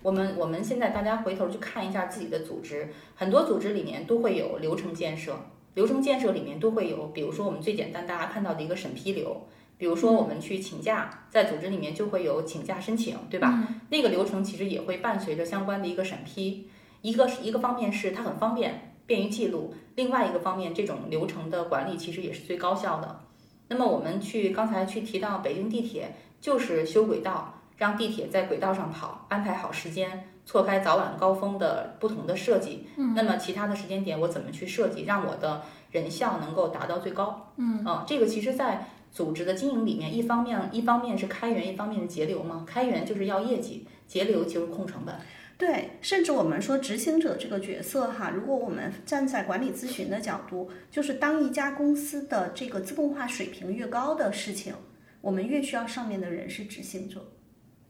我们我们现在大家回头去看一下自己的组织，很多组织里面都会有流程建设，流程建设里面都会有，比如说我们最简单大家看到的一个审批流，比如说我们去请假，在组织里面就会有请假申请，对吧？那个流程其实也会伴随着相关的一个审批。一个一个方面是它很方便，便于记录；另外一个方面，这种流程的管理其实也是最高效的。那么我们去刚才去提到北京地铁，就是修轨道，让地铁在轨道上跑，安排好时间，错开早晚高峰的不同的设计。嗯，那么其他的时间点我怎么去设计，让我的人效能够达到最高？嗯，啊，这个其实在组织的经营里面，一方面一方面是开源，一方面是节流嘛。开源就是要业绩，节流就是控成本。对，甚至我们说执行者这个角色哈，如果我们站在管理咨询的角度，就是当一家公司的这个自动化水平越高的事情，我们越需要上面的人是执行者。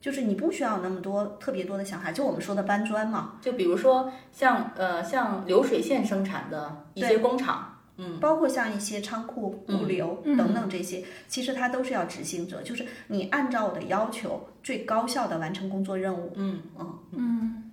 就是你不需要那么多特别多的小孩，就我们说的搬砖嘛，就比如说像呃像流水线生产的一些工厂，嗯，包括像一些仓库、物流等等这些，其实它都是要执行者，就是你按照我的要求最高效的完成工作任务。嗯。嗯嗯。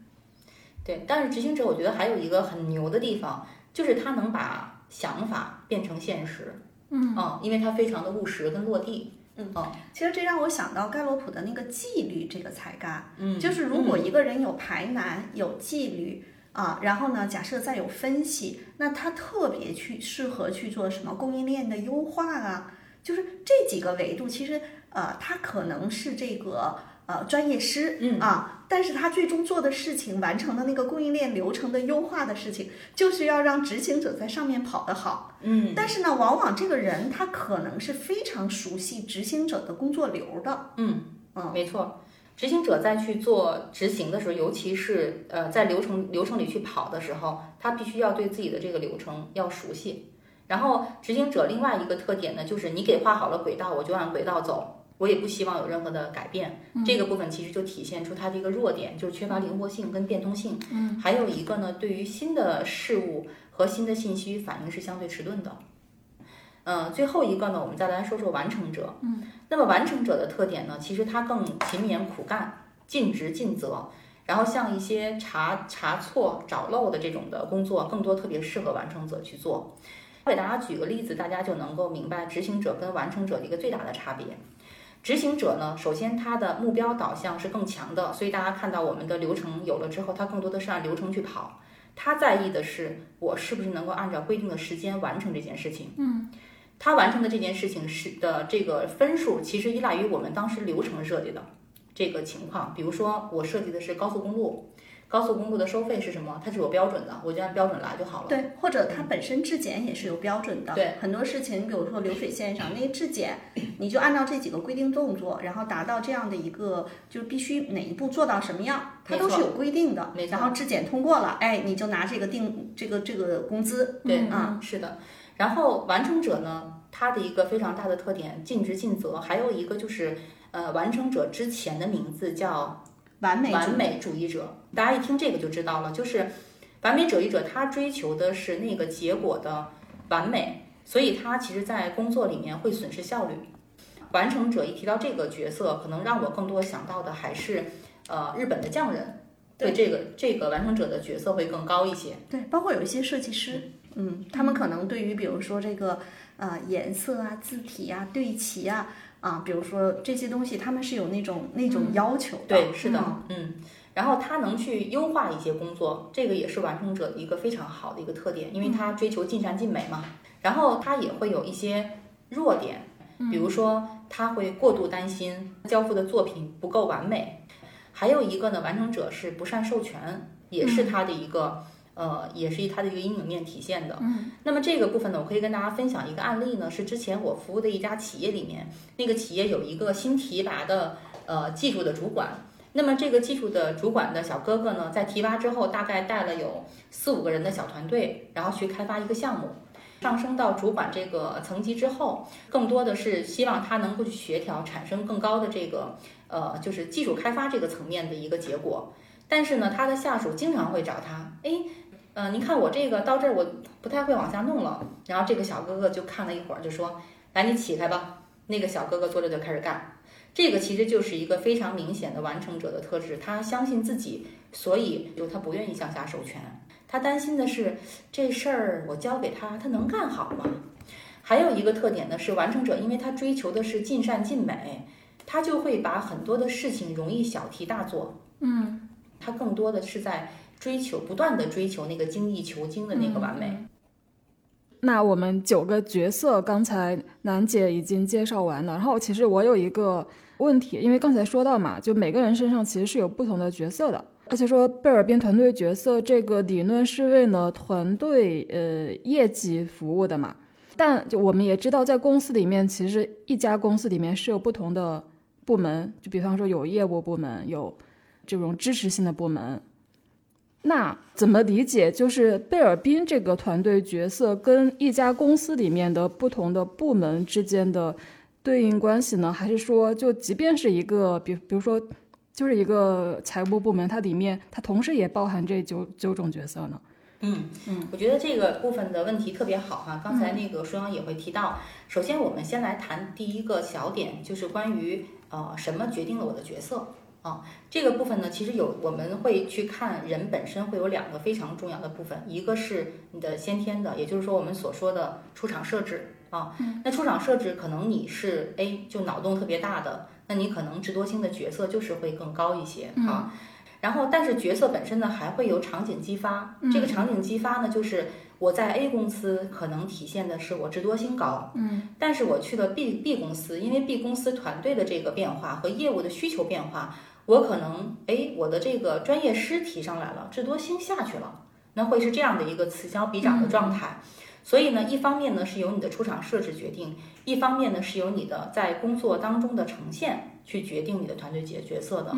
对。但是执行者我觉得还有一个很牛的地方，就是他能把想法变成现实，嗯。嗯，因为他非常的务实跟落地，嗯。哦其实这让我想到盖洛普的那个纪律这个才干，嗯，就是如果。一个人有排难、有纪律啊，然后呢，假设再有分析，那他特别去适合去做什么供应链的优化啊，就是这几个维度，其实呃，他可能是这个呃专业师，嗯。啊，但是他最终做的事情，完成的那个供应链流程的优化的事情，就是要让执行者在上面跑得好。嗯。但是呢，往往这个人他可能是非常熟悉执行者的工作流的，嗯嗯。没错。执行者在去做执行的时候，尤其是呃在流程流程里去跑的时候，他必须要对自己的这个流程要熟悉。然后执行者另外一个特点呢，就是你给画好了轨道，我就按轨道走，我也不希望有任何的改变。这个部分其实就体现出它的一个弱点，就是缺乏灵活性跟变通性。嗯，还有一个呢，对于新的事物和新的信息反应是相对迟钝的。呃，最后一个呢，我们再来说说完成者。嗯，那么完成者的特点呢，其实他更勤勉苦干、尽职尽责，然后像一些查查错、找漏的这种的工作，更多特别适合完成者去做。我给大家举个例子，大家就能够明白执行者跟完成者的一个最大的差别。执行者呢，首先他的目标导向是更强的，所以大家看到我们的流程有了之后，他更多的是按流程去跑。他在意的是我是不是能够按照规定的时间完成这件事情。嗯，他完成的这件事情是的这个分数，其实依赖于我们当时流程设计的这个情况。比如说，我设计的是高速公路。高速公路的收费是什么？它是有标准的，我就按标准来就好了。对，或者它本身质检也是有标准的。对，很多事情，比如说流水线上那些质检，你就按照这几个规定动作，然后达到这样的一个，就是必须哪一步做到什么样，它都是有规定的。没错。然后质检通过了，哎，你就拿这个定这个这个工资。对，嗯，是的。然后完成者呢，他的一个非常大的特点，尽职尽责，还有一个就是，呃，完成者之前的名字叫。完美完美主义者，大家一听这个就知道了，就是完美主义者，他追求的是那个结果的完美，所以他其实在工作里面会损失效率。完成者一提到这个角色，可能让我更多想到的还是呃日本的匠人，对这个这个完成者的角色会更高一些。对，包括有一些设计师，嗯，他们可能对于比如说这个呃颜色啊、字体啊、对齐啊。啊，比如说这些东西，他们是有那种那种要求的。对，是的，嗯。然后他能去优化一些工作，这个也是完成者的一个非常好的一个特点，因为他追求尽善尽美嘛。然后他也会有一些弱点，比如说他会过度担心交付的作品不够完美。还有一个呢，完成者是不善授权，也是他的一个。呃，也是它的一个阴影面体现的。嗯，那么这个部分呢，我可以跟大家分享一个案例呢，是之前我服务的一家企业里面，那个企业有一个新提拔的呃技术的主管。那么这个技术的主管的小哥哥呢，在提拔之后，大概带了有四五个人的小团队，然后去开发一个项目。上升到主管这个层级之后，更多的是希望他能够去协调，产生更高的这个呃，就是技术开发这个层面的一个结果。但是呢，他的下属经常会找他，哎。嗯，您看我这个到这儿我不太会往下弄了，然后这个小哥哥就看了一会儿，就说：“来，你起开吧。”那个小哥哥坐着就开始干。这个其实就是一个非常明显的完成者的特质，他相信自己，所以就他不愿意向下授权。他担心的是这事儿我交给他，他能干好吗？还有一个特点呢是完成者，因为他追求的是尽善尽美，他就会把很多的事情容易小题大做。嗯，他更多的是在。追求不断的追求那个精益求精的那个完美。那我们九个角色刚才楠姐已经介绍完了，然后其实我有一个问题，因为刚才说到嘛，就每个人身上其实是有不同的角色的，而且说贝尔边团队角色这个理论是为了团队呃业绩服务的嘛。但就我们也知道，在公司里面，其实一家公司里面是有不同的部门，就比方说有业务部门，有这种支持性的部门。那怎么理解？就是贝尔宾这个团队角色跟一家公司里面的不同的部门之间的对应关系呢？还是说，就即便是一个，比比如说，就是一个财务部门，它里面它同时也包含这九九种角色呢？嗯嗯，我觉得这个部分的问题特别好哈。刚才那个舒阳也会提到，首先我们先来谈第一个小点，就是关于呃什么决定了我的角色。啊，这个部分呢，其实有我们会去看人本身会有两个非常重要的部分，一个是你的先天的，也就是说我们所说的出厂设置啊。那出厂设置可能你是 A 就脑洞特别大的，那你可能智多星的角色就是会更高一些啊。然后，但是角色本身呢还会有场景激发，这个场景激发呢就是我在 A 公司可能体现的是我智多星高，嗯，但是我去了 B B 公司，因为 B 公司团队的这个变化和业务的需求变化。我可能哎，我的这个专业师提上来了，智多星下去了，那会是这样的一个此消彼长的状态。所以呢，一方面呢是由你的出场设置决定，一方面呢是由你的在工作当中的呈现去决定你的团队角角色的。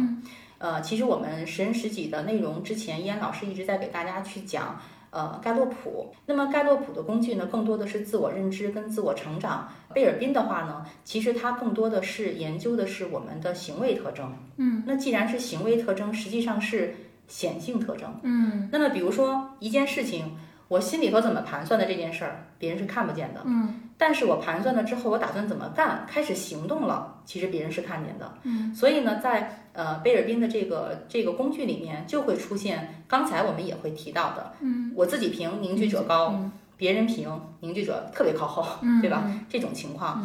呃，其实我们十人十己的内容之前，依安老师一直在给大家去讲。呃，盖洛普。那么盖洛普的工具呢，更多的是自我认知跟自我成长。贝尔宾的话呢，其实它更多的是研究的是我们的行为特征。嗯，那既然是行为特征，实际上是显性特征。嗯，那么比如说一件事情，我心里头怎么盘算的这件事儿，别人是看不见的。嗯但是我盘算了之后，我打算怎么干，开始行动了，其实别人是看见的。嗯，所以呢，在呃贝尔宾的这个这个工具里面，就会出现刚才我们也会提到的，嗯，我自己评凝聚者高，别人评凝聚者特别靠后，对吧？这种情况。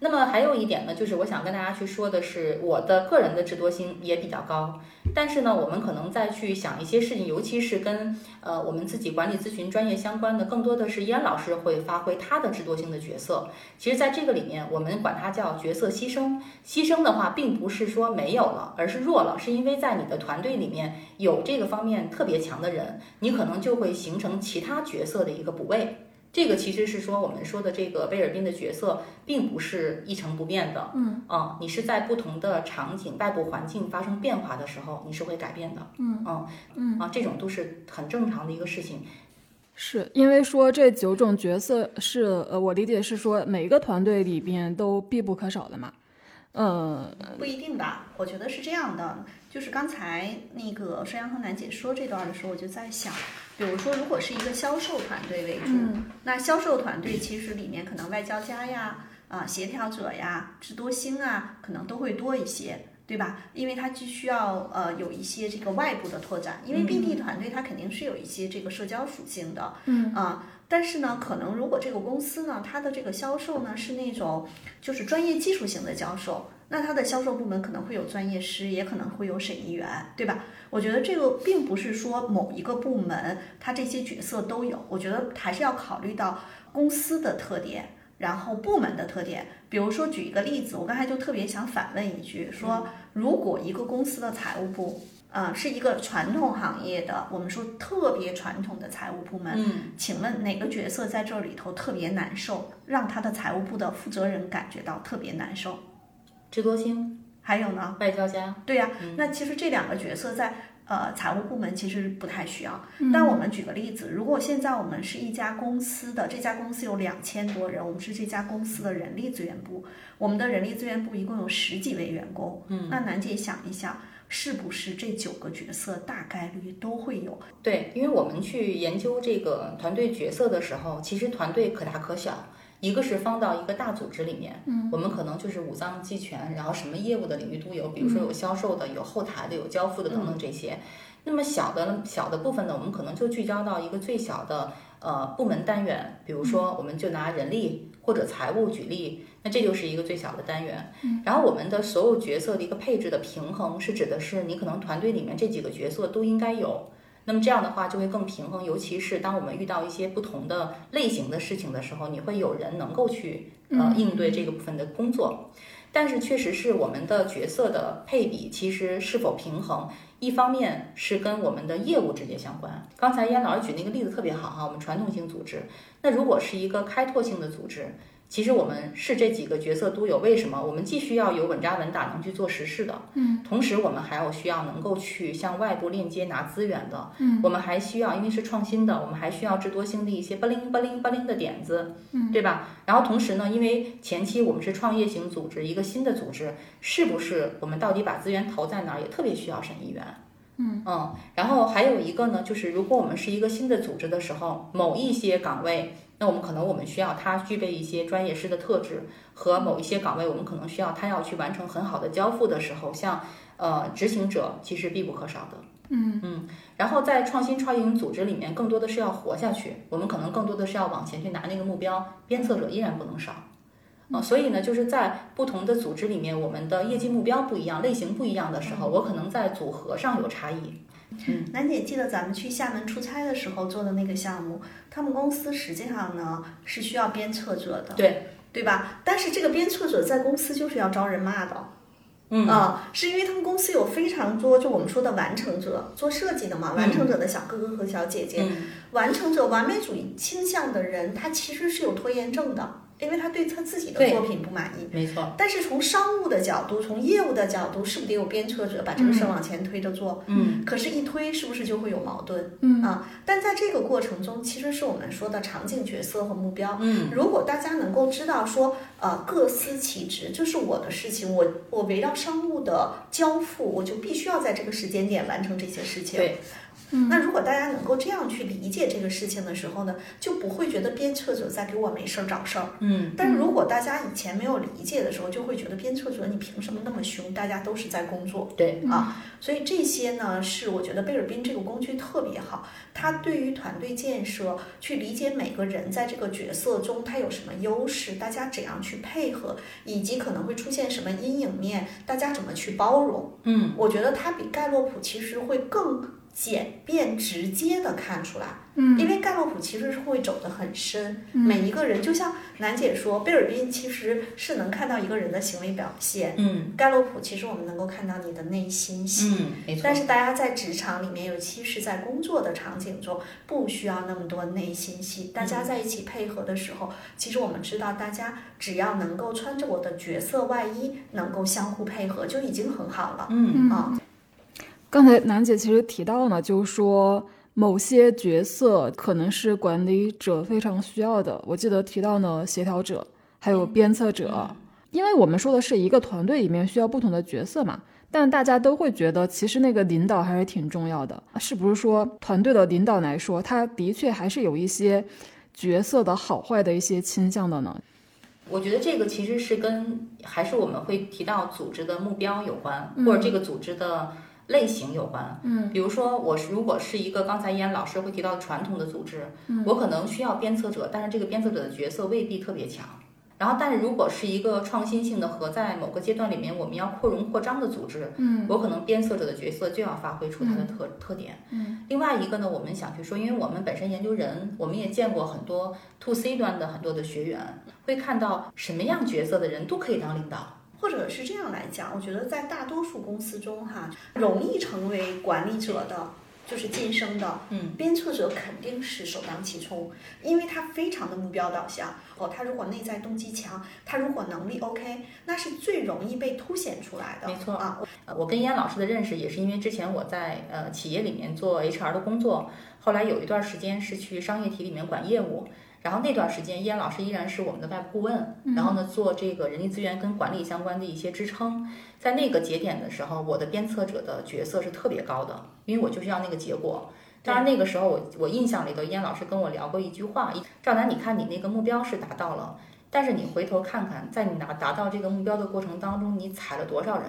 那么还有一点呢，就是我想跟大家去说的是，我的个人的智多星也比较高，但是呢，我们可能再去想一些事情，尤其是跟呃我们自己管理咨询专业相关的，更多的是燕老师会发挥他的智多星的角色。其实，在这个里面，我们管它叫角色牺牲。牺牲的话，并不是说没有了，而是弱了，是因为在你的团队里面有这个方面特别强的人，你可能就会形成其他角色的一个补位。这个其实是说我们说的这个贝尔宾的角色，并不是一成不变的。嗯，啊，你是在不同的场景、外部环境发生变化的时候，你是会改变的。嗯，啊，嗯，啊，这种都是很正常的一个事情。是因为说这九种角色是呃，我理解是说每一个团队里边都必不可少的嘛。呃，不一定吧，我觉得是这样的，就是刚才那个帅阳和楠姐说这段的时候，我就在想，比如说如果是一个销售团队为主，那销售团队其实里面可能外交家呀、啊协调者呀、智多星啊，可能都会多一些。对吧？因为它既需要呃有一些这个外部的拓展，因为 BD 团队它肯定是有一些这个社交属性的，嗯啊，但是呢，可能如果这个公司呢，它的这个销售呢是那种就是专业技术型的销售，那它的销售部门可能会有专业师，也可能会有审议员，对吧？我觉得这个并不是说某一个部门它这些角色都有，我觉得还是要考虑到公司的特点。然后部门的特点，比如说举一个例子，我刚才就特别想反问一句，说如果一个公司的财务部，啊、是一个传统行业的，我们说特别传统的财务部门，嗯，请问哪个角色在这里头特别难受，让他的财务部的负责人感觉到特别难受？智多星、还有呢？外交家，对呀、那其实这两个角色在呃财务部门其实不太需要。但我们举个例子，如果现在我们是一家公司的，这家公司有两千多人，我们是这家公司的人力资源部，我们的人力资源部一共有十几位员工。嗯，那楠姐想一想，是不是这九个角色大概率都会有？对，因为我们去研究这个团队角色的时候，其实团队可大可小。一个是放到一个大组织里面，嗯，我们可能就是五脏俱全，然后什么业务的领域都有，比如说有销售的、有后台的、有交付的等等这些。那么小的小的部分呢，我们可能就聚焦到一个最小的呃部门单元，比如说我们就拿人力或者财务举例，那这就是一个最小的单元。然后我们的所有角色的一个配置的平衡，是指的是你可能团队里面这几个角色都应该有。那么这样的话就会更平衡，尤其是当我们遇到一些不同的类型的事情的时候，你会有人能够去呃应对这个部分的工作。但是确实是我们的角色的配比其实是否平衡，一方面是跟我们的业务直接相关。刚才燕老师举那个例子特别好哈，我们传统性组织，那如果是一个开拓性的组织。其实我们是这几个角色都有，为什么？我们既需要有稳扎稳打能去做实事的，嗯，同时我们还有需要能够去向外部链接拿资源的，嗯，我们还需要，因为是创新的，我们还需要智多星的一些不灵不灵不灵的点子，嗯，对吧？然后同时呢，因为前期我们是创业型组织，一个新的组织，是不是我们到底把资源投在哪儿，也特别需要审议员。嗯嗯然后还有一个呢，就是如果我们是一个新的组织的时候，某一些岗位，那我们可能我们需要他具备一些专业师的特质，和某一些岗位，我们可能需要他要去完成很好的交付的时候，像呃执行者其实必不可少的。嗯嗯，然后在创新创业型组织里面，更多的是要活下去，我们可能更多的是要往前去拿那个目标，鞭策者依然不能少。啊、所以呢，就是在不同的组织里面，我们的业绩目标不一样，类型不一样的时候，我可能在组合上有差异。楠姐记得咱们去厦门出差的时候做的那个项目，他们公司实际上呢是需要鞭策者的，对。对吧？但是这个鞭策者在公司就是要招人骂的。嗯。啊、是因为他们公司有非常多，就我们说的完成者，做设计的嘛，完成者的小哥哥和小姐姐，嗯。完成者、完美主义倾向的人，他其实是有拖延症的，因为他对他自己的作品不满意。没错。但是从商务的角度，从业务的角度，是不是得有鞭策者把这个事儿往前推着做？嗯，可是，一推是不是就会有矛盾？嗯啊，但在这个过程中，其实是我们说的场景角色和目标。嗯，如果大家能够知道说，呃，各司其职，这是我的事情，我我围绕商务的交付，我就必须要在这个时间点完成这些事情。对，嗯那如果大家能够这样去理解这个事情的时候呢，就不会觉得鞭策者在给我没事儿找事儿。嗯但是如果大家以前没有理解的时候，就会觉得鞭策者你凭什么那么凶？大家都是在工作。对啊，所以这些呢，是我觉得贝尔宾这个工具特别好，它对于团队建设，去理解每个人在这个角色中他有什么优势，大家怎样去配合，以及可能会出现什么阴影面，大家怎么去包容。嗯我觉得它比盖洛普其实会更简便直接的看出来，嗯因为盖洛普其实是会走得很深，嗯每一个人就像楠姐说，贝尔宾其实是能看到一个人的行为表现。嗯盖洛普其实我们能够看到你的内心戏，嗯，没错但。是大家在职场里面，尤其是在工作的场景中，不需要那么多内心戏。大家在一起配合的时候，其实我们知道，大家只要能够穿着我的角色外衣，能够相互配合，就已经很好了。嗯啊，刚才楠姐其实提到呢，就是说某些角色可能是管理者非常需要的。我记得提到呢，协调者，还有鞭策者，因为我们说的是一个团队里面需要不同的角色嘛。但大家都会觉得，其实那个领导还是挺重要的，是不是说团队的领导来说，他的确还是有一些角色的好坏的一些倾向的呢？我觉得这个其实是跟还是我们会提到组织的目标有关，嗯或者这个组织的类型有关。嗯，比如说我是如果是一个刚才依安老师会提到的传统的组织，我可能需要鞭策者，但是这个鞭策者的角色未必特别强。然后，但是如果是一个创新性的和在某个阶段里面我们要扩容扩张的组织，嗯，我可能鞭策者的角色就要发挥出它的特、特点。嗯，另外一个呢，我们想去说，因为我们本身研究人，我们也见过很多 to C 端的很多的学员，会看到什么样角色的人都可以当领导。或者是这样来讲，我觉得在大多数公司中哈，容易成为管理者的。就是晋升的，嗯，鞭策者肯定是首当其冲，因为他非常的目标导向。哦，他如果内在动机强，他如果能力 OK，那是最容易被凸显出来的。没错啊，呃我跟依安老师的认识也是因为之前我在呃企业里面做 HR 的工作，后来有一段时间是去商业体里面管业务，然后那段时间依安老师依然是我们的外部顾问，然后呢做这个人力资源跟管理相关的一些支撑。在那个节点的时候，我的鞭策者的角色是特别高的，因为我就是要那个结果。当然那个时候我我印象里头，依安老师跟我聊过一句话：赵楠，你看你那个目标是达到了，但是你回头看看，在你达达到这个目标的过程当中，你踩了多少人？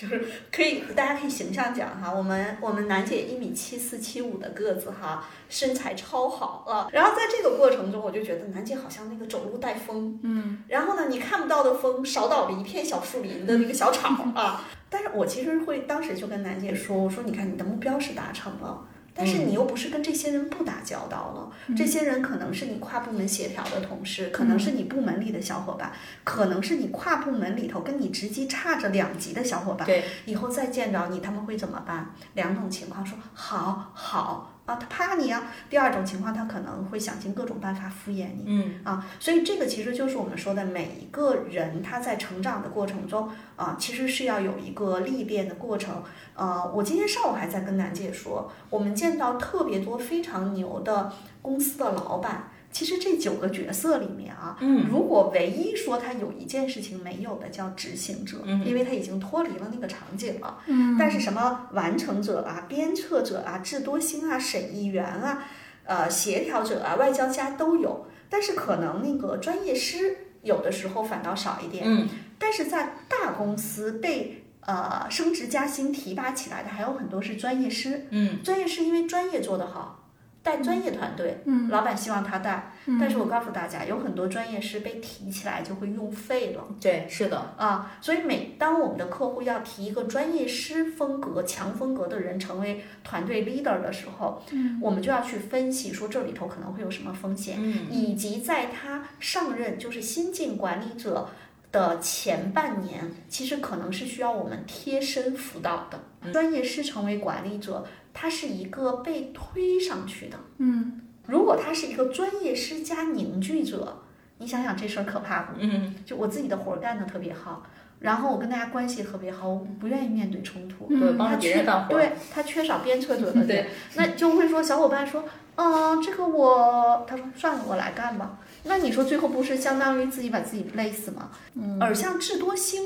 就是可以，大家可以形象讲哈，我们我们楠姐一米七四七五的个子哈，身材超好啊。然后在这个过程中，我就觉得楠姐好像那个走路带风，嗯。然后呢，你看不到的风扫倒了一片小树林的那个小草啊。但是我其实会当时就跟楠姐说，我说你看你的目标是达成了。但是你又不是跟这些人不打交道了，这些人可能是你跨部门协调的同事，可能是你部门里的小伙伴，可能是你跨部门里头跟你直接差着两级的小伙伴。对，以后再见着你，他们会怎么办？两种情况说好好啊，他怕你啊；第二种情况，他可能会想尽各种办法敷衍你。嗯啊，所以这个其实就是我们说的，每一个人他在成长的过程中啊，其实是要有一个历练的过程。呃，我今天上午还在跟楠姐说，我们见到特别多非常牛的公司的老板。其实这九个角色里面啊，嗯，如果唯一说他有一件事情没有的叫执行者，嗯。因为他已经脱离了那个场景了。嗯。但是什么完成者啊、鞭策者啊、智多星啊、审议员啊、呃协调者啊、外交家都有，但是可能那个专业师有的时候反倒少一点。嗯。但是在大公司被呃升职加薪提拔起来的还有很多是专业师，嗯。专业师因为专业做得好，带专业团队，嗯。老板希望他带，但是我告诉大家，有很多专业师被提起来就会用废了。对，是的，啊，所以每当我们的客户要提一个专业师风格、强风格的人成为团队 leader 的时候，嗯，我们就要去分析说这里头可能会有什么风险，嗯。以及在他上任就是新晋管理者的前半年，其实可能是需要我们贴身辅导的。专业师成为管理者，他是一个被推上去的。嗯如果他是一个专业施加凝聚者，你想想这事儿可怕不？嗯就我自己的活儿干得特别好，然后我跟大家关系特别好，我不愿意面对冲突。对，帮着别他缺人干活，对他缺少鞭策者的 对，那就会说小伙伴说，嗯、这个我，他说算了，我来干吧。那你说最后不是相当于自己把自己累死吗？嗯。而像智多星，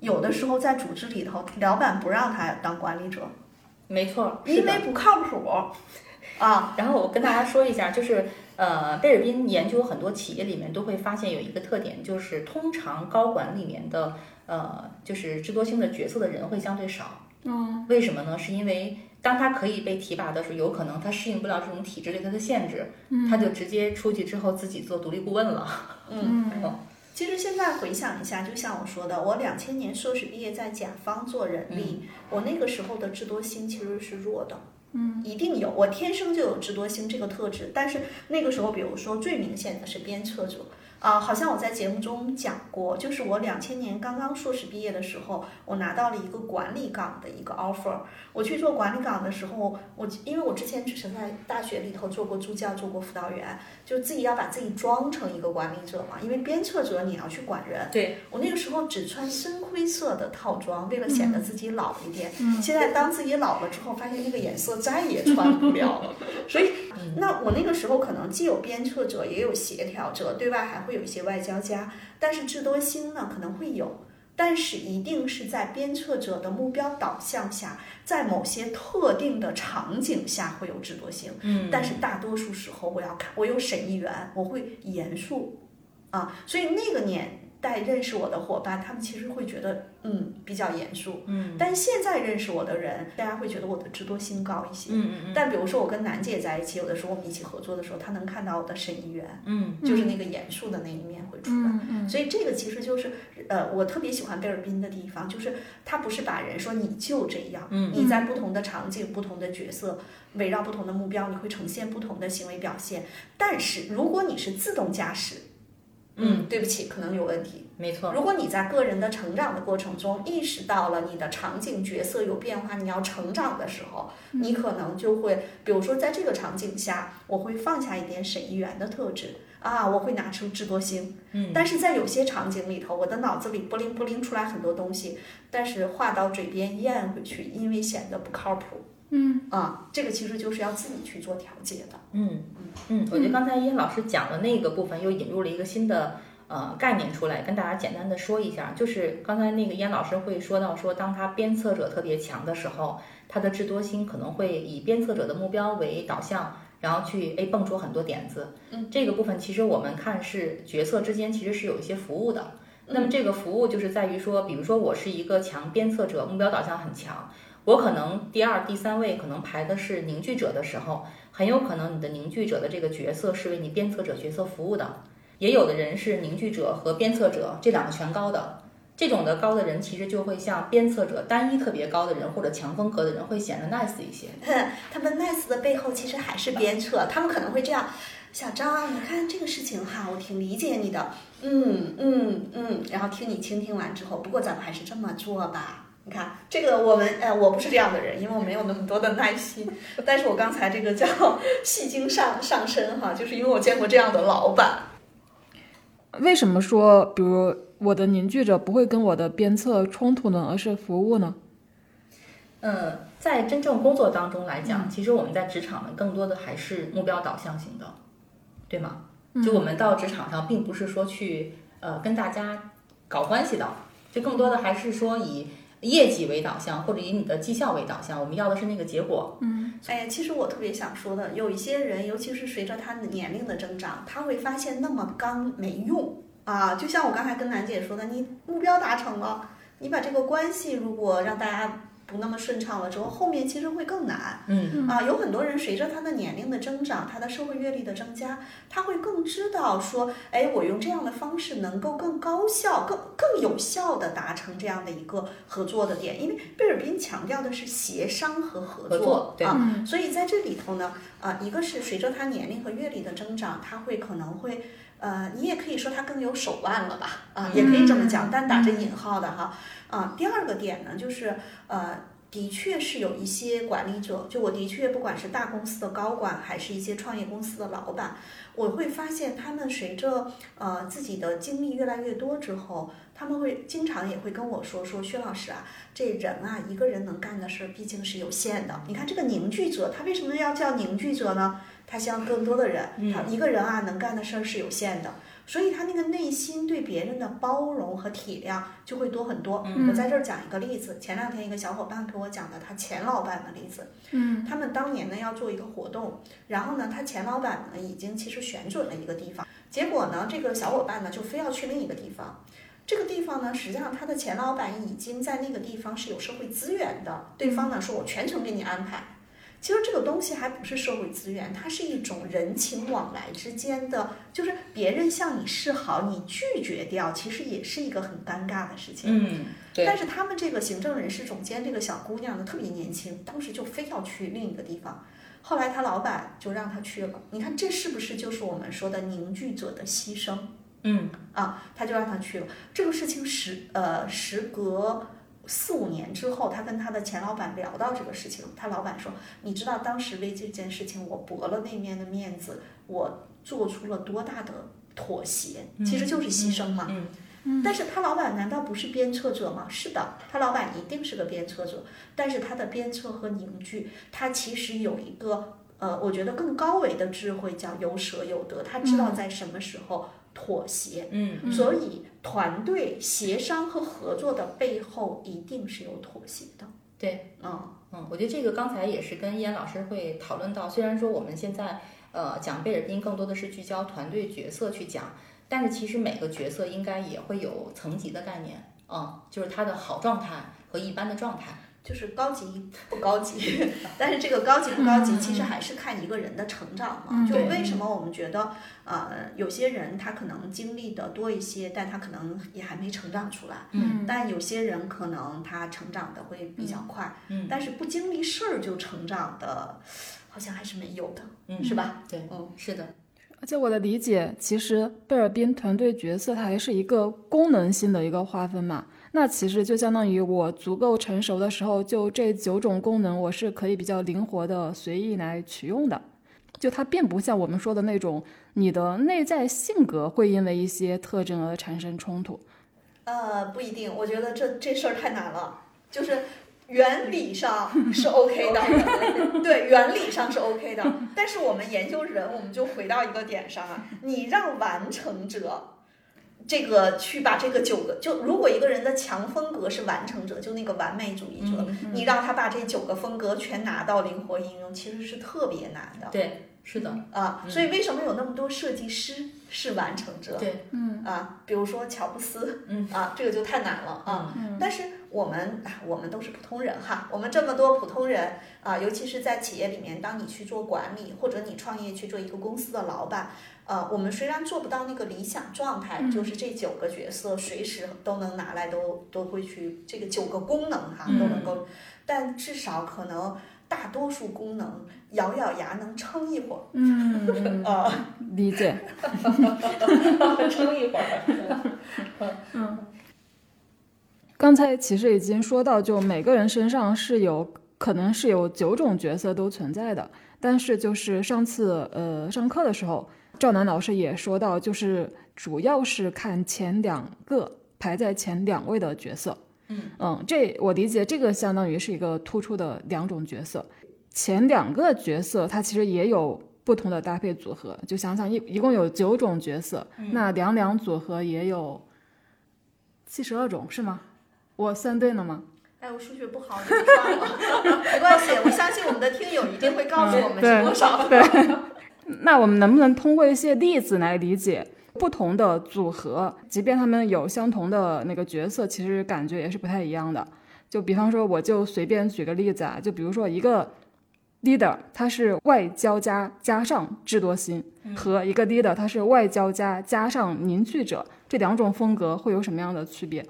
有的时候在组织里头，老板不让他当管理者，没错，因为不靠谱啊。然后我跟大家说一下，就是呃，贝尔宾研究很多企业里面都会发现有一个特点，就是通常高管里面的呃，就是智多星的角色的人会相对少。嗯为什么呢？是因为当他可以被提拔的时候，有可能他适应不了这种体制对他的限制，他就直接出去之后自己做独立顾问了。嗯，嗯 其实现在回想一下，就像我说的，我两千年硕士毕业在甲方做人力，我那个时候的智多星其实是弱的。嗯，一定有，我天生就有智多星这个特质，但是那个时候，比如说最明显的是鞭策者，啊、好像我在节目中讲过，就是我两千年刚刚硕士毕业的时候，我拿到了一个管理岗的一个 offer。我去做管理岗的时候，我因为我之前只是在大学里头做过助教，做过辅导员，就自己要把自己装成一个管理者嘛，因为鞭策者你要去管人。对，我那个时候只穿深灰色的套装，为了显得自己老一点。嗯现在当自己老了之后，发现那个颜色再也穿不了了。所以，那我那个时候可能既有鞭策者，也有协调者，对外还会有一些外交家。但是智多星呢，可能会有，但是一定是在鞭策者的目标导向下，在某些特定的场景下会有智多星。嗯，但是大多数时候，我要看，我有审议员，我会严肃啊，所以那个年代认识我的伙伴，他们其实会觉得嗯比较严肃，嗯但现在认识我的人，大家会觉得我的智多星高一些。嗯嗯但比如说我跟楠姐在一起，有的时候我们一起合作的时候，她能看到我的审议员，嗯就是那个严肃的那一面会出来。嗯嗯所以这个其实就是，呃，我特别喜欢贝尔宾的地方，就是他不是把人说你就这样，嗯你在不同的场景、不同的角色，围绕不同的目标，你会呈现不同的行为表现。但是如果你是自动驾驶，嗯，对不起，可能有问题。没错，如果你在个人的成长的过程中意识到了你的场景角色有变化，你要成长的时候，你可能就会，比如说在这个场景下，我会放下一点审议员的特质啊，我会拿出智多星。嗯，但是在有些场景里头，我的脑子里不灵不灵出来很多东西，但是话到嘴边咽回去，因为显得不靠谱。嗯啊，这个其实就是要自己去做调节的。嗯嗯，我觉得刚才殷老师讲的那个部分又引入了一个新的呃概念出来，跟大家简单的说一下，就是刚才那个燕老师会说到说，当他鞭策者特别强的时候，他的智多星可能会以鞭策者的目标为导向。然后去诶蹦出很多点子，嗯，这个部分其实我们看是角色之间其实是有一些服务的。那么这个服务就是在于说，比如说我是一个强鞭策者，目标导向很强，我可能第二、第三位可能排的是凝聚者的时候，很有可能你的凝聚者的这个角色是为你鞭策者角色服务的。也有的人是凝聚者和鞭策者这两个全高的，这种的高的人其实就会像鞭策者单一特别高的人或者强风格的人会显得 nice 一些。他们 nice 的背后其实还是鞭策，他们可能会这样。小张，你看这个事情哈，我挺理解你的，嗯嗯嗯，然后听你倾听完之后，不过咱们还是这么做吧。你看这个，我们呃，我不是这样的人，因为我没有那么多的耐心。但是我刚才这个叫戏精上上身哈，就是因为我见过这样的老板。为什么说，比如我的凝聚者不会跟我的鞭策冲突呢，而是服务呢？嗯，在真正工作当中来讲，其实我们在职场呢，更多的还是目标导向型的，对吗？就我们到职场上，并不是说去呃跟大家搞关系的，就更多的还是说以业绩为导向，或者以你的绩效为导向，我们要的是那个结果。嗯哎呀，其实我特别想说的，有一些人，尤其是随着他的年龄的增长，他会发现那么刚没用啊。就像我刚才跟楠姐说的，你目标达成了，你把这个关系如果让大家不那么顺畅了之后，后面其实会更难。嗯啊，有很多人随着他的年龄的增长，他的社会阅历的增加，他会更知道说，哎，我用这样的方式能够更高效、更更有效的达成这样的一个合作的点。因为贝尔宾强调的是协商和合合作对啊，嗯所以在这里头呢，啊，一个是随着他年龄和阅历的增长，他会可能会。呃，你也可以说他更有手腕了吧？啊，也可以这么讲，但打着引号的哈。啊，第二个点呢，就是呃，的确是有一些管理者，就我的确不管是大公司的高管，还是一些创业公司的老板，我会发现他们随着呃自己的经历越来越多之后，他们会经常也会跟我说说薛老师啊，这人啊一个人能干的事儿毕竟是有限的。你看这个凝聚者，他为什么要叫凝聚者呢？他希望更多的人，他一个人啊能干的事儿是有限的。所以他那个内心对别人的包容和体谅就会多很多。嗯我在这儿讲一个例子，前两天一个小伙伴给我讲的他前老板的例子。嗯他们当年呢要做一个活动，然后呢，他前老板呢已经其实选准了一个地方，结果呢，这个小伙伴呢就非要去另一个地方。这个地方呢，实际上他的前老板已经在那个地方是有社会资源的，对方呢说我全程给你安排。其实这个东西还不是社会资源，它是一种人情往来之间的，就是别人向你示好，你拒绝掉，其实也是一个很尴尬的事情。嗯，对，但是他们这个行政人事总监这个小姑娘呢，特别年轻，当时就非要去另一个地方。后来他老板就让她去了。你看，这是不是就是我们说的凝聚者的牺牲嗯啊？他就让她去了。这个事情时呃，时隔四五年之后，他跟他的前老板聊到这个事情，他老板说：“你知道当时为这件事情，我驳了那面的面子，我做出了多大的妥协？其实就是牺牲嘛。嗯但是他老板难道不是鞭策者吗？是的，他老板一定是个鞭策者，但是他的鞭策和凝聚，他其实有一个呃，我觉得更高维的智慧，叫有舍有得。他知道在什么时候妥协，嗯所以团队协商和合作的背后一定是有妥协的。对，嗯嗯，我觉得这个刚才也是跟易安老师会讨论到，虽然说我们现在呃讲贝尔宾更多的是聚焦团队角色去讲，但是其实每个角色应该也会有层级的概念，嗯，就是他的好状态和一般的状态。就是高级不高级，但是这个高级不高级，其实还是看一个人的成长嘛。就为什么我们觉得，呃，有些人他可能经历的多一些，但他可能也还没成长出来。嗯但有些人可能他成长的会比较快，嗯但是不经历事儿就成长的，好像还是没有的，嗯，是吧？对，嗯，是的，而且我的理解，其实贝尔宾团队角色它还是一个功能性的一个划分嘛。那其实就相当于我足够成熟的时候，就这九种功能，我是可以比较灵活的随意来取用的。就它并不像我们说的那种，你的内在性格会因为一些特征而产生冲突。呃，不一定，我觉得这这事儿太难了，就是。原理上是 OK 的，对，原理上是 OK 的，但是我们研究人，我们就回到一个点上啊，你让完成者这个去把这个九个，就如果一个人的强风格是完成者，就那个完美主义者，嗯你让他把这九个风格全拿到灵活应用，其实是特别难的对，是的，啊。所以为什么有那么多设计师是完成者？对，嗯啊，比如说乔布斯，嗯啊，这个就太难了啊。嗯但是我们啊我们都是普通人哈，我们这么多普通人啊，尤其是在企业里面，当你去做管理或者你创业去做一个公司的老板，呃，我们虽然做不到那个理想状态，嗯就是这九个角色随时都能拿来都都会去这个九个功能哈嗯都能够，但至少可能大多数功能咬咬牙能撑一会儿嗯，啊，理解。撑一会儿。嗯刚才其实已经说到，就每个人身上是有可能是有九种角色都存在的，但是就是上次呃上课的时候，赵楠老师也说到，就是主要是看前两个排在前两位的角色。嗯这我理解，这个相当于是一个突出的两种角色。前两个角色它其实也有不同的搭配组合，就想想一一共有九种角色，那两两组合也有七十二种是吗？我算对了吗？哎，我数学不好，你别刷我，没关系，我相信我们的听友一定会告诉我们是多少。对，那我们能不能通过一些例子来理解不同的组合，即便他们有相同的那个角色，其实感觉也是不太一样的。就比方说，我就随便举个例子啊，就比如说一个 leader，他是外交家加上智多星，和一个 leader 他是外交家加上凝聚者，这两种风格会有什么样的区别？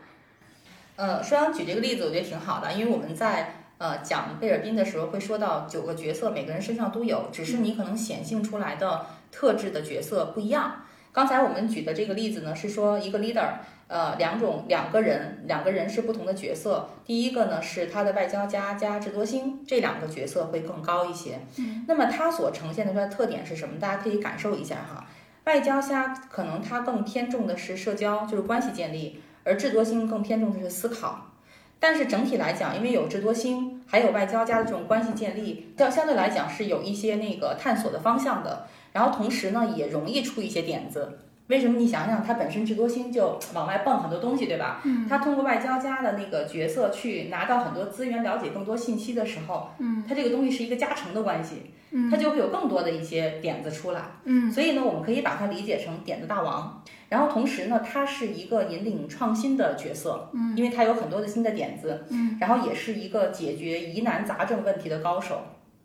呃，舒阳举这个例子，我觉得挺好的，因为我们在呃讲贝尔宾的时候会说到九个角色，每个人身上都有，只是你可能显性出来的特质的角色不一样。刚才我们举的这个例子呢，是说一个 leader，呃，两种两个人，两个人是不同的角色。第一个呢是他的外交家加智多星，这两个角色会更高一些。那么他所呈现的出来的特点是什么？大家可以感受一下哈。外交家可能他更偏重的是社交，就是关系建立。而智多星更偏重的是思考，但是整体来讲，因为有智多星，还有外交家的这种关系建立，相相对来讲是有一些那个探索的方向的。然后同时呢，也容易出一些点子，为什么？你想想，他本身智多星就往外蹦很多东西，对吧？嗯，他通过外交家的那个角色去拿到很多资源，了解更多信息的时候，嗯，他这个东西是一个加成的关系，嗯，他就会有更多的一些点子出来，嗯，所以呢，我们可以把它理解成点子大王。然后同时呢，他是一个引领创新的角色，嗯，因为他有很多的新的点子，嗯，然后也是一个解决疑难杂症问题的高手，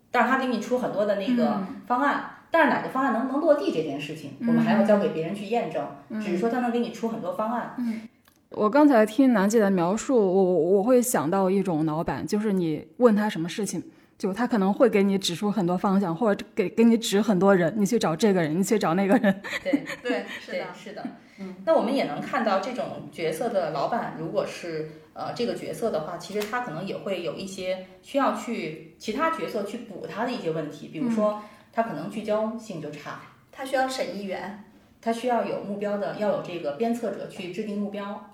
但是他给你出很多的那个方案。但是哪个方案能不能落地这件事情，我们还要交给别人去验证。只是说他能给你出很多方案。嗯，我刚才听楠姐的描述，我我会想到一种老板，就是你问他什么事情，就他可能会给你指出很多方向，或者给给你指很多人，你去找这个人，你去找那个人。对 对，是的，是的。嗯，那我们也能看到这种角色的老板，如果是呃这个角色的话，其实他可能也会有一些需要去其他角色去补他的一些问题，比如说。他可能聚焦性就差，他需要审议员，他需要有目标的，要有这个鞭策者去制定目标。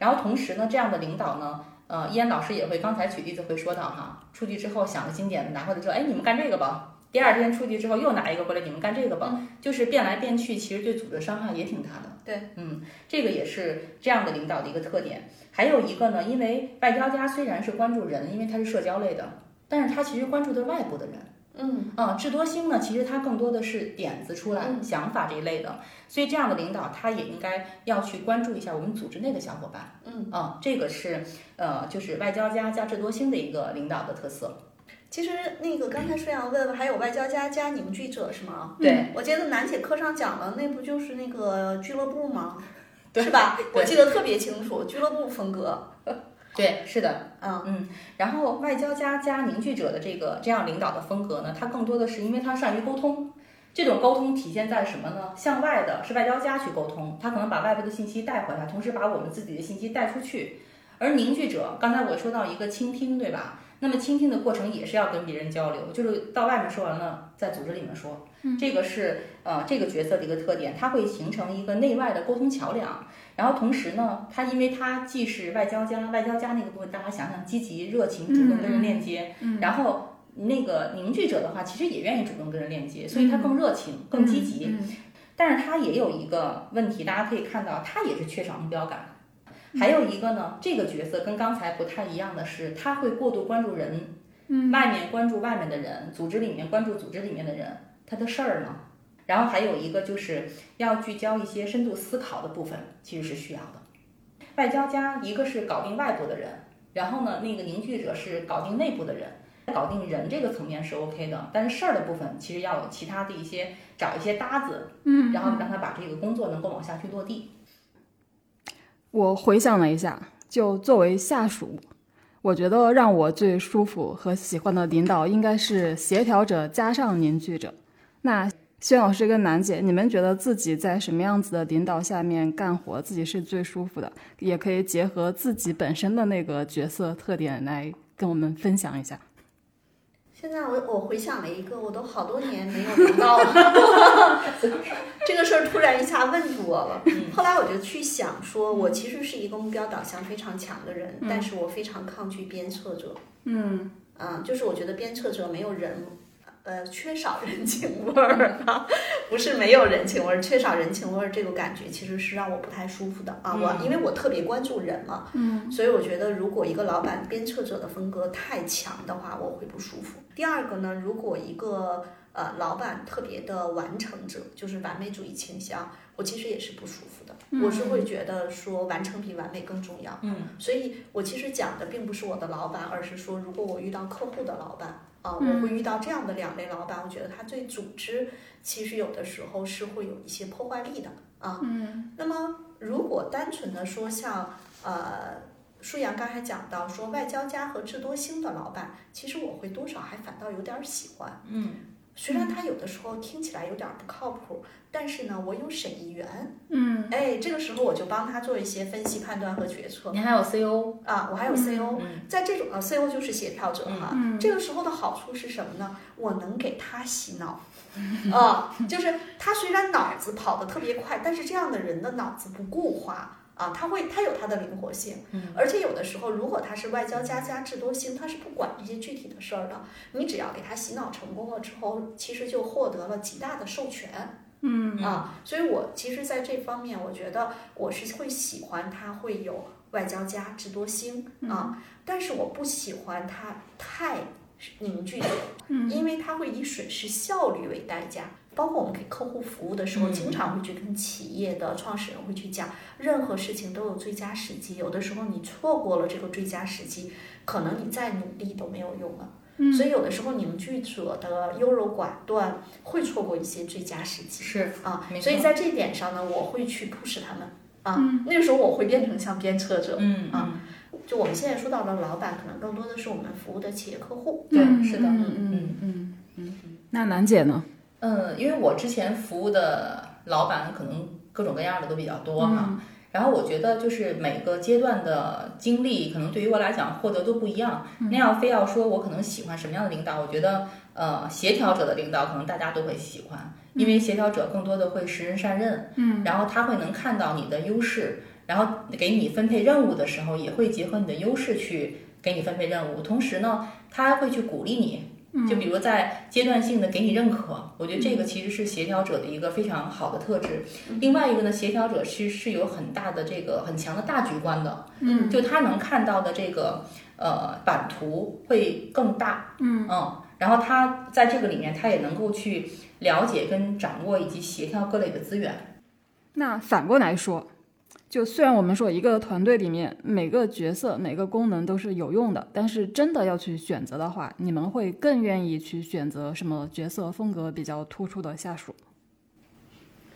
然后同时呢，这样的领导呢，呃，依然老师也会刚才举例子会说到哈，出去之后想个经典的拿回来说，哎，你们干这个吧。第二天出去之后又拿一个回来，你们干这个吧。就是变来变去，其实对组织伤害也挺大的。对，嗯，这个也是这样的领导的一个特点。还有一个呢，因为外交家虽然是关注人，因为他是社交类的，但是他其实关注的是外部的人。嗯啊，智多星呢，其实它更多的是点子出来、想法这一类的，所以这样的领导他也应该要去关注一下我们组织内的小伙伴。嗯啊，这个是呃，就是外交家加智多星的一个领导的特色。其实那个刚才舒阳问还有外交家加凝聚者是吗？对，我记得楠姐课上讲了，那不就是那个俱乐部吗？是吧？我记得特别清楚，俱乐部风格。对，是的，嗯嗯，然后外交家加凝聚者的这个这样领导的风格呢，他更多的是因为他善于沟通，这种沟通体现在什么呢？向外的是外交家去沟通，他可能把外部的信息带回来，同时把我们自己的信息带出去，而凝聚者，刚才我说到一个倾听，对吧？那么倾听的过程也是要跟别人交流，就是到外面说完了，在组织里面说，这个是呃这个角色的一个特点，它会形成一个内外的沟通桥梁。然后同时呢，他因为他既是外交家，外交家那个部分，大家想想，积极、热情、主动跟人链接。然后那个凝聚者的话，其实也愿意主动跟人链接，所以他更热情、更积极。但是他也有一个问题，大家可以看到，他也是缺少目标感。还有一个呢，这个角色跟刚才不太一样的是，他会过度关注人，外面关注外面的人，组织里面关注组织里面的人，他的事儿呢？然后还有一个就是要聚焦一些深度思考的部分，其实是需要的。外交家一个是搞定外部的人，然后呢，那个凝聚者是搞定内部的人，搞定人这个层面是 OK 的，但是事儿的部分其实要有其他的一些找一些搭子，嗯，然后让他把这个工作能够往下去落地。我回想了一下，就作为下属，我觉得让我最舒服和喜欢的领导应该是协调者加上凝聚者。那。薛老师跟楠姐，你们觉得自己在什么样子的领导下面干活，自己是最舒服的？也可以结合自己本身的那个角色特点来跟我们分享一下。现在我我回想了一个，我都好多年没有领导了，这个事儿突然一下问住我了。后来我就去想，说我其实是一个目标导向非常强的人，但是我非常抗拒鞭策者。嗯啊，就是我觉得鞭策者没有人。呃，缺少人情味儿啊，不是没有人情味儿，缺少人情味儿这个感觉其实是让我不太舒服的啊。我因为我特别关注人嘛，嗯，所以我觉得如果一个老板鞭策者的风格太强的话，我会不舒服。第二个呢，如果一个呃老板特别的完成者，就是完美主义倾向，我其实也是不舒服的。我是会觉得说完成比完美更重要。嗯，所以我其实讲的并不是我的老板，而是说如果我遇到客户的老板。啊，我会遇到这样的两类老板，我觉得他对组织其实有的时候是会有一些破坏力的啊。嗯，那么如果单纯的说像呃舒阳刚才讲到说外交家和智多星的老板，其实我会多少还反倒有点喜欢。嗯，虽然他有的时候听起来有点不靠谱。但是呢，我有审议员，嗯，哎，这个时候我就帮他做一些分析、判断和决策。您还有 CO 啊，我还有 CO，在这种呃 CO 就是协调者哈。这个时候的好处是什么呢？我能给他洗脑，啊，就是他虽然脑子跑得特别快，但是这样的人的脑子不固化。啊，他会，他有他的灵活性，嗯，而且有的时候，如果他是外交家加智多星，他是不管这些具体的事儿的，你只要给他洗脑成功了之后，其实就获得了极大的授权，嗯。啊，所以我其实在这方面，我觉得我是会喜欢他会有外交家智多星啊，但是我不喜欢他太凝聚者，因为他会以损失效率为代价。包括我们给客户服务的时候，经常会去跟企业的创始人会去讲，任何事情都有最佳时机，有的时候你错过了这个最佳时机，可能你再努力都没有用了。所以有的时候凝聚者的优柔寡断会错过一些最佳时机。是啊，所以在这一点上呢，我会去 push 他们啊。那个时候我会变成像鞭策者。嗯啊，就我们现在说到的老板，可能更多的是我们服务的企业客户。对，是的。嗯嗯嗯嗯。那楠姐呢？嗯，因为我之前服务的老板可能各种各样的都比较多哈，然后我觉得就是每个阶段的经历，可能对于我来讲获得都不一样。那要非要说我可能喜欢什么样的领导，我觉得呃协调者的领导可能大家都会喜欢，因为协调者更多的会识人善任，嗯，然后他会能看到你的优势，然后给你分配任务的时候也会结合你的优势去给你分配任务，同时呢，他会去鼓励你。就比如在阶段性的给你认可，我觉得这个其实是协调者的一个非常好的特质。另外一个呢，协调者其实是有很大的这个很强的大局观的，嗯，就他能看到的这个呃版图会更大，嗯嗯，然后他在这个里面他也能够去了解跟掌握以及协调各类的资源。那反过来说。就虽然我们说一个团队里面每个角色每个功能都是有用的，但是真的要去选择的话，你们会更愿意去选择什么角色风格比较突出的下属？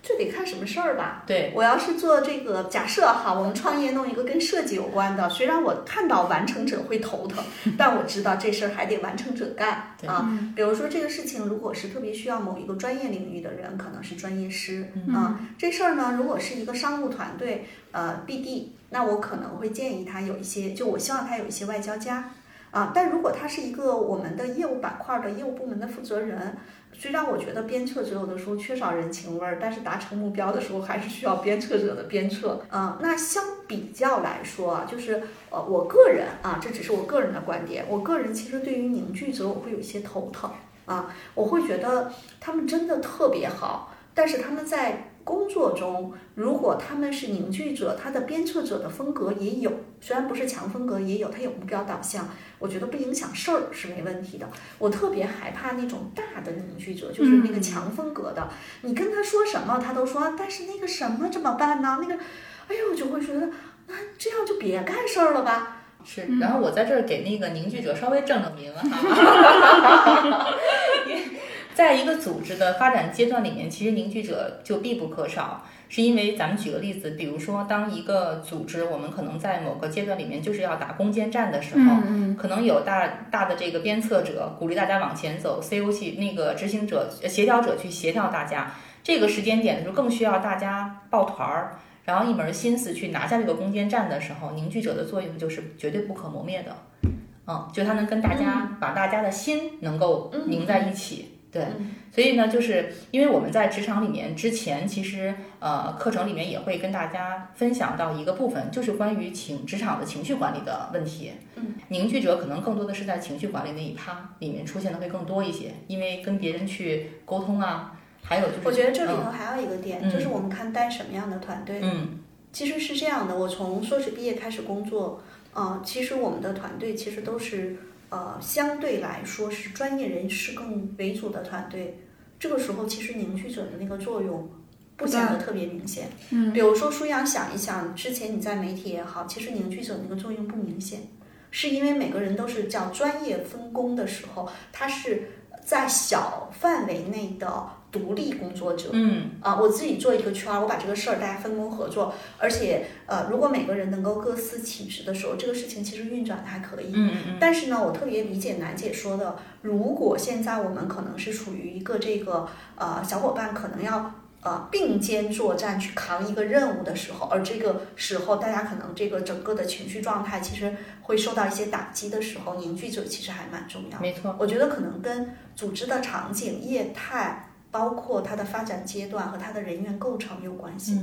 这得看什么事儿吧。对我要是做这个假设哈，我们创业弄一个跟设计有关的，虽然我看到完成者会头疼，但我知道这事儿还得完成者干啊。比如说这个事情如果是特别需要某一个专业领域的人，可能是专业师啊。这事儿呢，如果是一个商务团队，呃，BD，那我可能会建议他有一些，就我希望他有一些外交家啊。但如果他是一个我们的业务板块的业务部门的负责人。虽然我觉得鞭策者有的时候缺少人情味儿，但是达成目标的时候还是需要鞭策者的鞭策。嗯，那相比较来说啊，就是呃，我个人啊，这只是我个人的观点。我个人其实对于凝聚者，我会有些头疼啊，我会觉得他们真的特别好，但是他们在。工作中，如果他们是凝聚者，他的鞭策者的风格也有，虽然不是强风格，也有，他有目标导向，我觉得不影响事儿是没问题的。我特别害怕那种大的凝聚者，就是那个强风格的，你跟他说什么，他都说，但是那个什么怎么办呢？那个，哎呦，我就会觉得，那这样就别干事儿了吧。是，然后我在这儿给那个凝聚者稍微证个名哈。在一个组织的发展阶段里面，其实凝聚者就必不可少。是因为咱们举个例子，比如说，当一个组织我们可能在某个阶段里面就是要打攻坚战的时候，可能有大大的这个鞭策者鼓励大家往前走，CO 去那个执行者、协调者去协调大家。这个时间点就，更需要大家抱团儿，然后一门心思去拿下这个攻坚战的时候，凝聚者的作用就是绝对不可磨灭的。嗯，就他能跟大家把大家的心能够拧在一起。对，所以呢，就是因为我们在职场里面之前，其实呃，课程里面也会跟大家分享到一个部分，就是关于情职场的情绪管理的问题。嗯，凝聚者可能更多的是在情绪管理那一趴里面出现的会更多一些，因为跟别人去沟通啊，还有就是我觉得这里头还有一个点，就是我们看带什么样的团队。嗯，其实是这样的，我从硕士毕业开始工作，啊，其实我们的团队其实都是。呃，相对来说是专业人士更为主的团队，这个时候其实凝聚者的那个作用不显得特别明显。嗯，比如说舒阳，想一想，之前你在媒体也好，其实凝聚者那个作用不明显，是因为每个人都是叫专业分工的时候，他是在小范围内的。独立工作者，嗯啊，我自己做一个圈儿，我把这个事儿大家分工合作，而且呃，如果每个人能够各司其职的时候，这个事情其实运转的还可以。嗯嗯。但是呢，我特别理解楠姐说的，如果现在我们可能是处于一个这个呃小伙伴可能要呃并肩作战去扛一个任务的时候，而这个时候大家可能这个整个的情绪状态其实会受到一些打击的时候，凝聚者其实还蛮重要。没错，我觉得可能跟组织的场景、业态。包括它的发展阶段和它的人员构成有关系，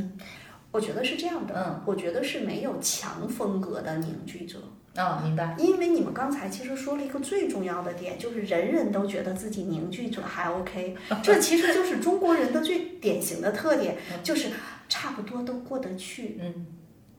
我觉得是这样的。嗯，我觉得是没有强风格的凝聚者。啊，明白。因为你们刚才其实说了一个最重要的点，就是人人都觉得自己凝聚者还 OK，这其实就是中国人的最典型的特点，就是差不多都过得去，嗯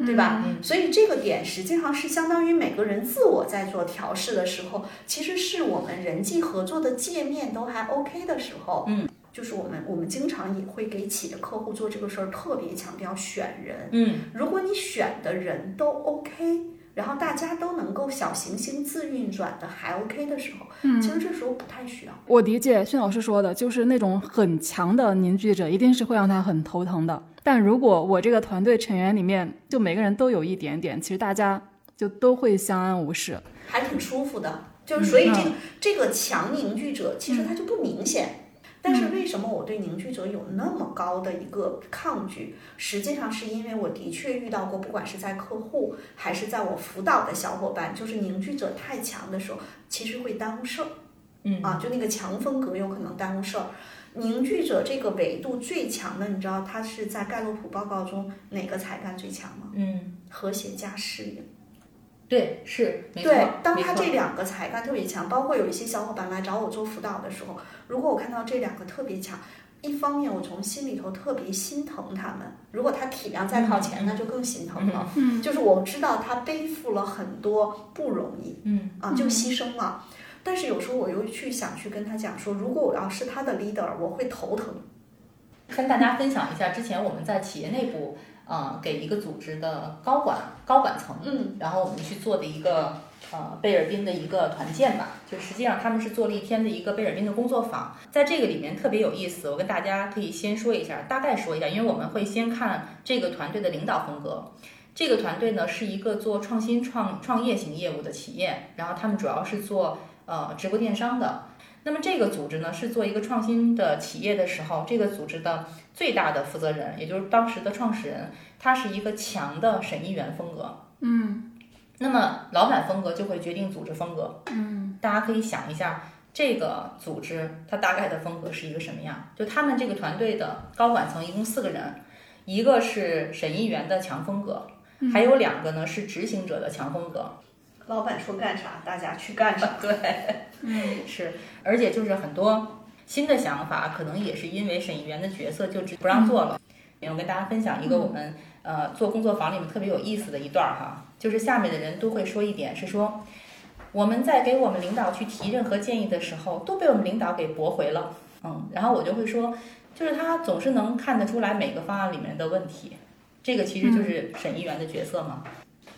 对吧？嗯所以这个点实际上是相当于每个人自我在做调试的时候，其实是我们人际合作的界面都还 OK 的时候，嗯，就是我们我们经常也会给企业客户做这个事儿，特别强调选人。嗯如果你选的人都 OK，然后大家都能够小行星自运转的还 OK 的时候，嗯其实这时候不太需要。我理解薛老师说的，就是那种很强的凝聚者，一定是会让他很头疼的。但如果我这个团队成员里面，就每个人都有一点点，其实大家就都会相安无事。还挺舒服的。就是所以这个、嗯这个强凝聚者其实他就不明显。但是为什么我对凝聚者有那么高的一个抗拒？实际上是因为我的确遇到过，不管是在客户还是在我辅导的小伙伴，就是凝聚者太强的时候，其实会耽误事儿。嗯啊，就那个强风格有可能耽误事儿。凝聚者这个维度最强的，你知道它是在盖洛普报告中哪个才干最强吗？嗯，和谐加适应。对，是没错对，，当他这两个才干特别强，包括有一些小伙伴来找我做辅导的时候，如果我看到这两个特别强，一方面我从心里头特别心疼他们，如果他体量再靠前，那就更心疼了。嗯就是我知道他背负了很多不容易嗯啊，就牺牲了。但是有时候我又去想去跟他讲说，如果我要是他的 leader，我会头疼。跟大家分享一下，之前我们在企业内部，呃，给一个组织的高管高管层，嗯，然后我们去做的一个呃贝尔宾的一个团建吧，就实际上他们是做了一天的一个贝尔宾的工作坊，在这个里面特别有意思，我跟大家可以先说一下，大概说一下，因为我们会先看这个团队的领导风格。这个团队呢是一个做创新创创业型业务的企业，然后他们主要是做呃直播电商的。那么这个组织呢是做一个创新的企业的时候，这个组织的最大的负责人，也就是当时的创始人，他是一个强的审议员风格。嗯那么老板风格就会决定组织风格。嗯大家可以想一下，这个组织它大概的风格是一个什么样？就他们这个团队的高管层一共四个人，一个是审议员的强风格，还有两个呢是执行者的强风格。老板说干啥，大家去干啥。对，嗯，是，而且就是很多新的想法，可能也是因为审议员的角色就只不让做了。我跟大家分享一个我们呃做工作坊里面特别有意思的一段儿哈，就是下面的人都会说一点是说，我们在给我们领导去提任何建议的时候，都被我们领导给驳回了。嗯，然后我就会说，就是他总是能看得出来每个方案里面的问题，这个其实就是审议员的角色嘛。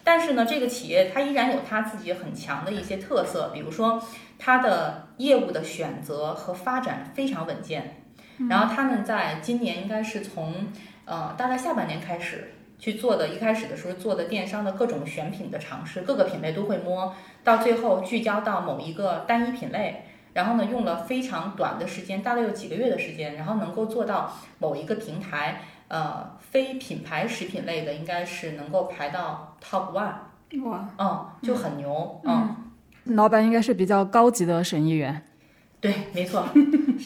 但是呢，这个企业它依然有它自己很强的一些特色，比如说它的业务的选择和发展非常稳健。然后他们在今年应该是从呃大概下半年开始去做的，一开始的时候做的电商的各种选品的尝试，各个品类都会摸，到最后聚焦到某一个单一品类。然后呢，用了非常短的时间，大概有几个月的时间，然后能够做到某一个平台，呃，非品牌食品类的应该是能够排到 top one，哇，嗯，就很牛，嗯，老板应该是比较高级的审议员。对，没错。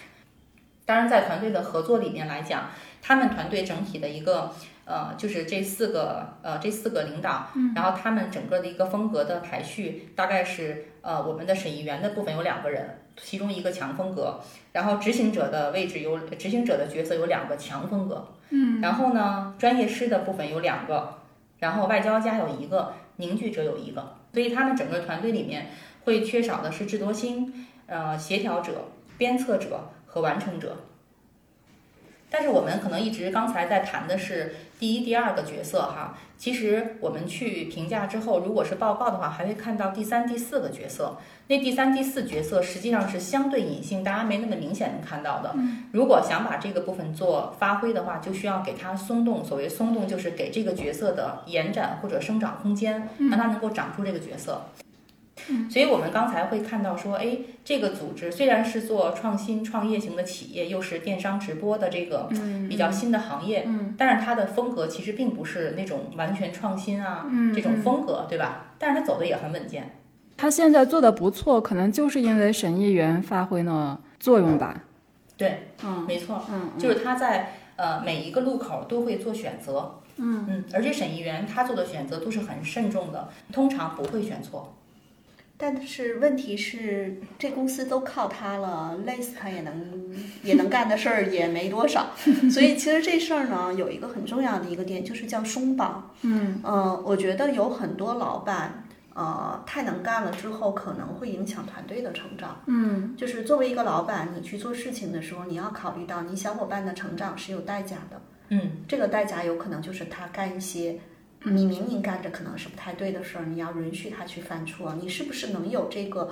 当然，在团队的合作里面来讲，他们团队整体的一个呃，就是这四个呃这四个领导，然后他们整个的一个风格的排序，大概是呃我们的审议员的部分有两个人，其中一个强风格，然后执行者的位置有执行者的角色有两个强风格，嗯，然后呢，专业师的部分有两个，然后外交家有一个，凝聚者有一个，所以他们整个团队里面会缺少的是智多星。呃，协调者、鞭策者和完成者。但是我们可能一直刚才在谈的是第一、第二个角色哈，其实我们去评价之后，如果是报告的话，还会看到第三、第四个角色。那第三、第四角色实际上是相对隐性，大家没那么明显能看到的。如果想把这个部分做发挥的话，就需要给它松动。所谓松动，就是给这个角色的延展或者生长空间，让它能够长出这个角色。所以我们刚才会看到说，哎，这个组织虽然是做创新创业型的企业，又是电商直播的这个比较新的行业，但是它的风格其实并不是那种完全创新啊、这种风格，对吧？但是它走的也很稳健。他现在做的不错，可能就是因为审议员发挥了作用吧。对，嗯没错，嗯，就是他在呃每一个路口都会做选择，嗯嗯，而且审议员他做的选择都是很慎重的，通常不会选错。但是问题是，这公司都靠他了，累死他也能也能干的事儿也没多少，所以其实这事儿呢，有一个很重要的一个点，就是叫松绑。嗯呃，我觉得有很多老板，呃，太能干了之后，可能会影响团队的成长。嗯就是作为一个老板，你去做事情的时候，你要考虑到你小伙伴的成长是有代价的。嗯这个代价有可能就是他干一些你明明干着可能是不太对的事儿，你要允许他去犯错，你是不是能有这个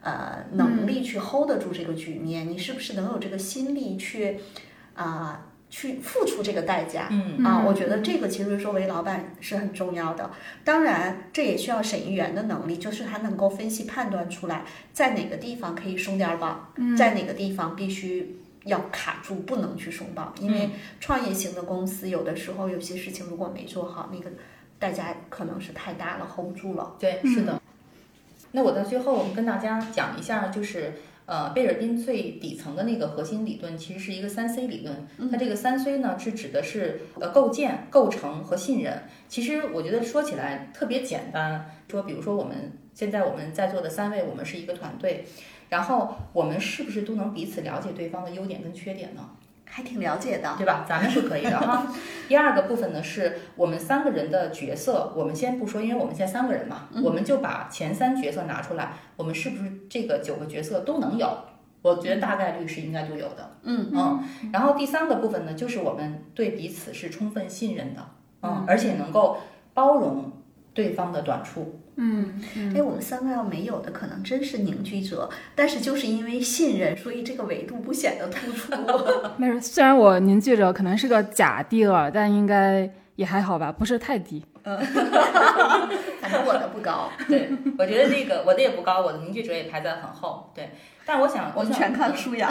呃能力去 hold 得住这个局面？你是不是能有这个心力去啊、去付出这个代价？嗯啊，我觉得这个其实作为老板是很重要的。当然，这也需要审议员的能力，就是他能够分析判断出来，在哪个地方可以松点儿绑，在哪个地方必须要卡住，不能去松绑。因为创业型的公司有的时候有些事情如果没做好，那个代价可能是太大了，hold 不住了。对，是的。那我在最后跟大家讲一下，就是呃，贝尔宾最底层的那个核心理论，其实是一个三 C 理论。它这个三 C 呢，是指的是呃构建、构成和信任。其实我觉得说起来特别简单，说比如说我们现在我们在座的三位，我们是一个团队，然后我们是不是都能彼此了解对方的优点跟缺点呢？还挺了解的，对吧？咱们是可以的哈。第二个部分呢，是我们三个人的角色，我们先不说，因为我们现在三个人嘛，我们就把前三角色拿出来，我们是不是这个九个角色都能有？我觉得大概率是应该就有的。嗯嗯。然后第三个部分呢，就是我们对彼此是充分信任的，嗯，而且能够包容对方的短处。嗯哎，我们三个要没有的，可能真是凝聚者，但是就是因为信任，所以这个维度不显得突出。没事。虽然我凝聚者可能是个假第二，但应该也还好吧，不是太低。嗯 反正我的不高，对，我觉得那个我的也不高，我的凝聚者也排在很后。对，但我想，我们全看素养。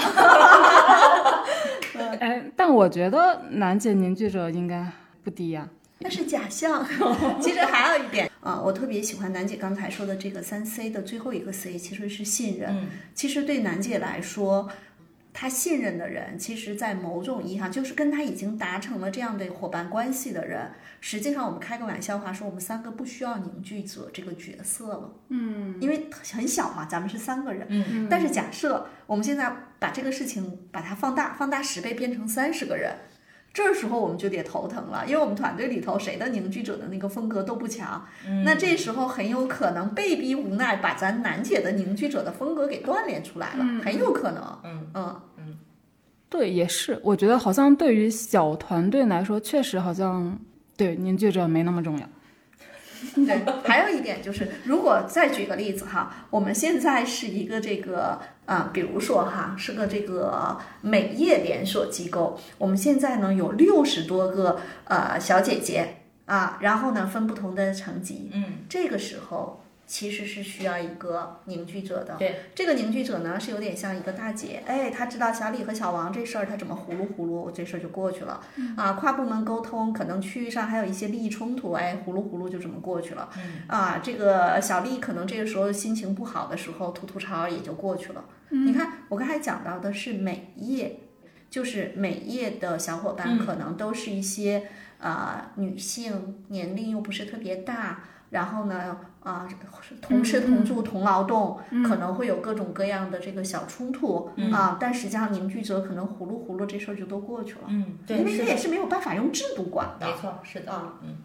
哎，但我觉得楠姐凝聚者应该不低呀、那是假象。其实还有一点啊，我特别喜欢楠姐刚才说的这个三 C 的最后一个 C，其实是信任。嗯其实对楠姐来说，她信任的人，其实在某种意义上就是跟她已经达成了这样的伙伴关系的人。实际上，我们开个玩笑话说，我们三个不需要凝聚者这个角色了。嗯，因为很小嘛，咱们是三个人。嗯但是假设我们现在把这个事情把它放大，放大十倍变成三十个人，这时候我们就得头疼了，因为我们团队里头谁的凝聚者的那个风格都不强，那这时候很有可能被逼无奈把咱楠姐的凝聚者的风格给锻炼出来了，很有可能。嗯嗯，对，也是。我觉得好像对于小团队来说，确实好像对凝聚者没那么重要。对，还有一点就是，如果再举个例子哈，我们现在是一个这个啊、比如说哈，是个这个美业连锁机构，我们现在呢有六十多个呃小姐姐啊，然后呢分不同的层级，嗯，这个时候其实是需要一个凝聚者的。对，这个凝聚者呢是有点像一个大姐，哎，她知道小李和小王这事儿，她怎么呼噜呼噜，这事儿就过去了。啊，跨部门沟通，可能区域上还有一些利益冲突，哎，呼噜呼噜就这么过去了。啊，这个小丽可能这个时候心情不好的时候吐吐槽也就过去了。你看，我刚才讲到的是美业，就是美业的小伙伴可能都是一些啊、女性，年龄又不是特别大，然后呢啊、同吃同住同劳动，可能会有各种各样的这个小冲突、啊，但实际上凝聚者可能呼噜呼噜这事儿就都过去了，嗯，对，因为是的这也是没有办法用制度管的没。错，是的，啊嗯。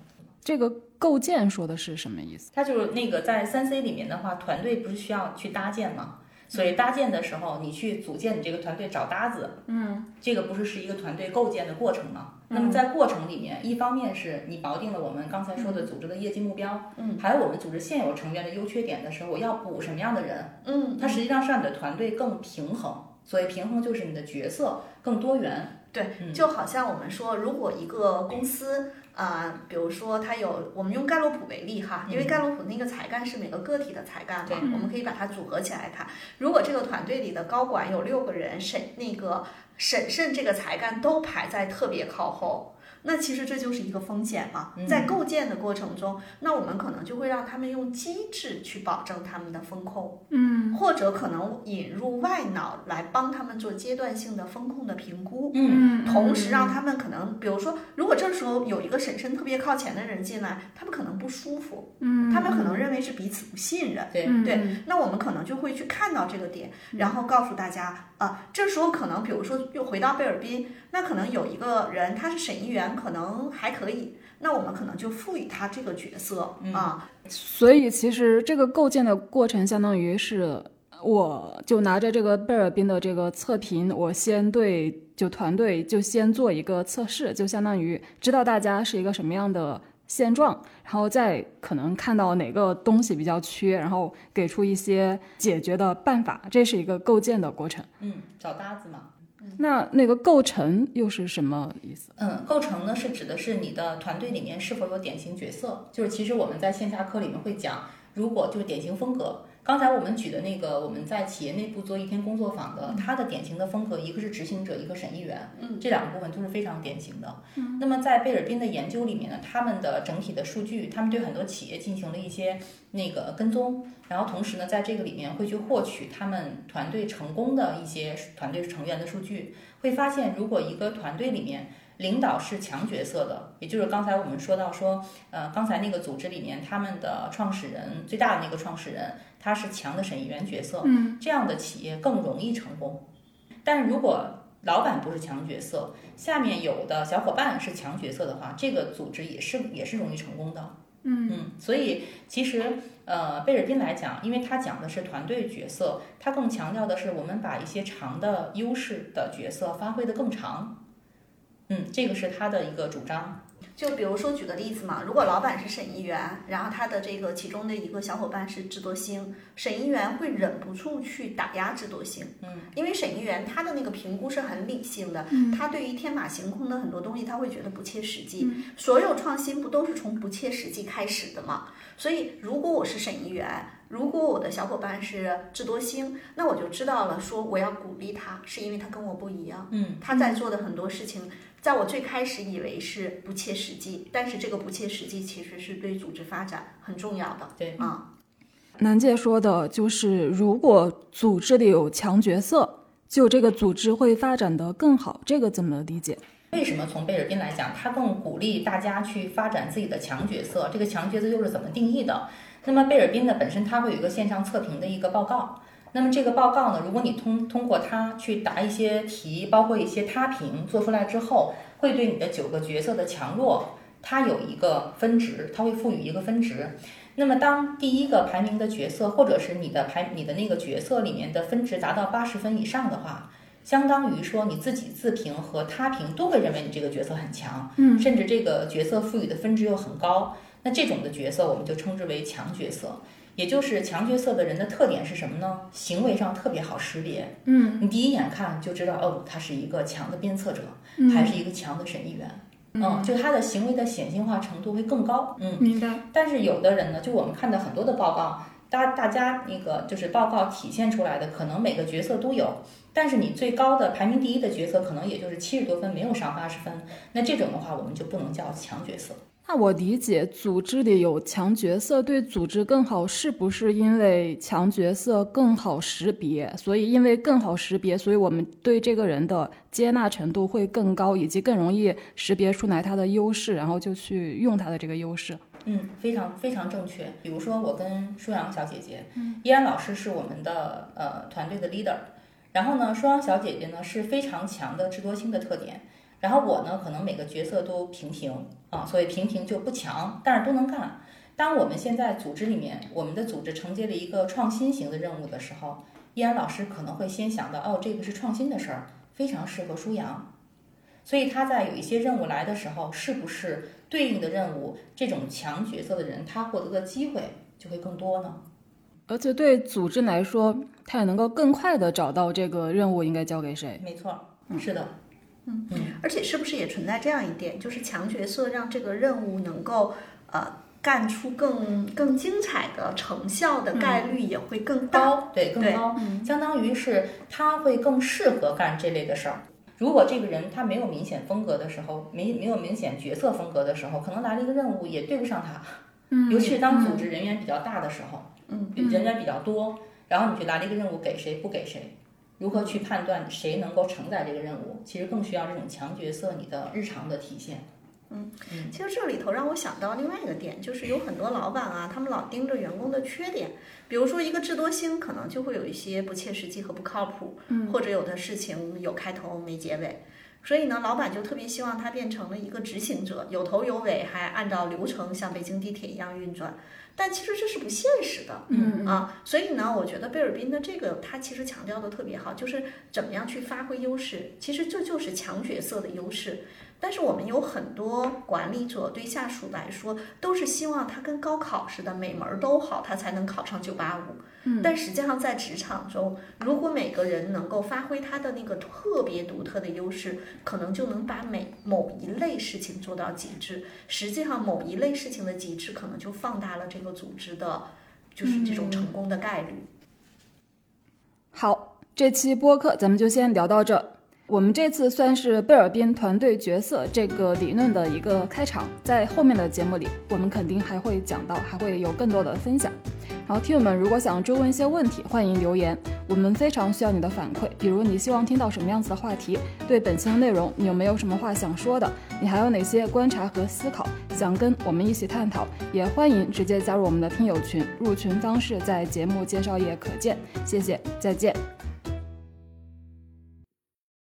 这个构建说的是什么意思？它就是那个在三 C 里面的话，团队不是需要去搭建吗？所以搭建的时候，你去组建你这个团队找搭子，嗯，这个不是是一个团队构建的过程吗？那么在过程里面，一方面是你锚定了我们刚才说的组织的业绩目标，嗯，还有我们组织现有成员的优缺点的时候，我要补什么样的人？嗯，它实际上是让你的团队更平衡。所以平衡就是你的角色更多元。对，就好像我们说，如果一个公司啊、比如说它有，我们用盖洛普为例哈，因为盖洛普那个才干是每个个体的才干嘛，对我们可以把它组合起来看。如果这个团队里的高管有六个人，谁那个审慎这个才干都排在特别靠后。那其实这就是一个风险嘛，在构建的过程中，那我们可能就会让他们用机制去保证他们的风控，嗯，或者可能引入外脑来帮他们做阶段性的风控的评估，嗯，同时让他们可能，比如说，如果这时候有一个审慎特别靠前的人进来，他们可能不舒服，嗯，他们可能认为是彼此不信任，对。嗯对，那我们可能就会去看到这个点，然后告诉大家啊，这时候可能比如说又回到贝尔宾，那可能有一个人他是审议员，可能还可以，那我们可能就赋予他这个角色啊，所以其实这个构建的过程，相当于是我就拿着这个贝尔宾的这个测评，我先对就团队就先做一个测试，就相当于知道大家是一个什么样的现状，然后再可能看到哪个东西比较缺，然后给出一些解决的办法，这是一个构建的过程。嗯，找搭子嘛。那那个构成又是什么意思？嗯，构成呢是指的是你的团队里面是否有典型角色，就是其实我们在线下课里面会讲，如果就是典型风格。刚才我们举的那个我们在企业内部做一天工作坊的，它的典型的风格，一个是执行者，一个审议员，嗯，这两个部分都是非常典型的。嗯，那么在贝尔宾的研究里面呢，他们的整体的数据，他们对很多企业进行了一些那个跟踪，然后同时呢，在这个里面会去获取他们团队成功的一些团队成员的数据，会发现如果一个团队里面领导是强角色的，也就是刚才我们说到说，呃，刚才那个组织里面他们的创始人最大的那个创始人，他是强的审议员角色，嗯，这样的企业更容易成功。但是如果老板不是强角色，下面有的小伙伴是强角色的话，这个组织也是也是容易成功的。嗯嗯，所以其实呃，贝尔宾来讲，因为他讲的是团队角色，他更强调的是我们把一些长的优势的角色发挥的更长。嗯，这个是他的一个主张。就比如说举个例子嘛，如果老板是审议员，然后他的这个其中的一个小伙伴是智多星，审议员会忍不住去打压智多星，嗯，因为审议员他的那个评估是很理性的，嗯。他对于天马行空的很多东西他会觉得不切实际，嗯。所有创新不都是从不切实际开始的嘛？所以如果我是审议员，如果我的小伙伴是智多星，那我就知道了，说我要鼓励他，是因为他跟我不一样，嗯，他在做的很多事情，在我最开始以为是不切实际，但是这个不切实际其实是对组织发展很重要的。对啊，南界说的就是，如果组织里有强角色，就这个组织会发展得更好。这个怎么理解？为什么从贝尔宾来讲，他更鼓励大家去发展自己的强角色？这个强角色又是怎么定义的？那么贝尔宾呢，本身它会有一个线上测评的一个报告。那么这个报告呢，如果你通通过它去答一些题，包括一些他评做出来之后，会对你的九个角色的强弱，它有一个分值，它会赋予一个分值。那么当第一个排名的角色，或者是你的排你的那个角色里面的分值达到八十分以上的话，相当于说你自己自评和他评都会认为你这个角色很强，嗯甚至这个角色赋予的分值又很高。那这种的角色我们就称之为强角色。也就是强角色的人的特点是什么呢？行为上特别好识别，嗯你第一眼看就知道，哦，他是一个强的鞭策者，嗯还是一个强的审议员。嗯，就他的行为的显性化程度会更高。嗯，明白。但是有的人呢，就我们看到很多的报告，大大家那个就是报告体现出来的，可能每个角色都有，但是你最高的排名第一的角色可能也就是七十多分，没有上八十分。那这种的话，我们就不能叫强角色。那我理解，组织里有强角色对组织更好，是不是因为强角色更好识别？所以因为更好识别，所以我们对这个人的接纳程度会更高，以及更容易识别出来他的优势，然后就去用他的这个优势。嗯，非常非常正确。比如说，我跟舒阳小姐姐，嗯依然老师是我们的呃团队的 leader，然后呢，舒阳小姐姐呢是非常强的智多星的特点，然后我呢可能每个角色都平平啊，所以平平就不强，但是都能干。当我们现在组织里面，我们的组织承接了一个创新型的任务的时候，依然老师可能会先想到，哦，这个是创新的事儿，非常适合舒阳。所以他在有一些任务来的时候，是不是对应的任务，这种强角色的人，他获得的机会就会更多呢？而且对组织来说，他也能够更快的找到这个任务应该交给谁。没错，是的，而且是不是也存在这样一点，就是强角色让这个任务能够呃干出更更精彩的成效的概率也会更高。高对更高，相当于是他会更适合干这类的事儿。如果这个人他没有明显风格的时候，没没有明显角色风格的时候，可能来了一个任务也对不上他。嗯，尤其是当组织人员比较大的时候，嗯，人员比较多，然后你去来了一个任务给谁不给谁，如何去判断谁能够承载这个任务，其实更需要这种强角色你的日常的体现。嗯其实这里头让我想到另外一个点，就是有很多老板啊，他们老盯着员工的缺点，比如说一个智多星，可能就会有一些不切实际和不靠谱，嗯，或者有的事情有开头没结尾，所以呢，老板就特别希望他变成了一个执行者，有头有尾，还按照流程像北京地铁一样运转。但其实这是不现实的，嗯啊，所以呢，我觉得贝尔宾的这个他其实强调的特别好，就是怎么样去发挥优势，其实这就是强角色的优势。但是我们有很多管理者对下属来说，都是希望他跟高考似的，每门儿都好，他才能考上九八五。嗯但实际上在职场中，如果每个人能够发挥他的那个特别独特的优势，可能就能把每某一类事情做到极致。实际上，某一类事情的极致，可能就放大了这个组织的，就是这种成功的概率。好，这期播客咱们就先聊到这。我们这次算是贝尔宾团队角色这个理论的一个开场，在后面的节目里，我们肯定还会讲到，还会有更多的分享。然后，听友们如果想追问一些问题，欢迎留言，我们非常需要你的反馈。比如你希望听到什么样子的话题，对本期的内容你有没有什么话想说的？你还有哪些观察和思考想跟我们一起探讨？也欢迎直接加入我们的听友群，入群方式在节目介绍页可见。谢谢，再见。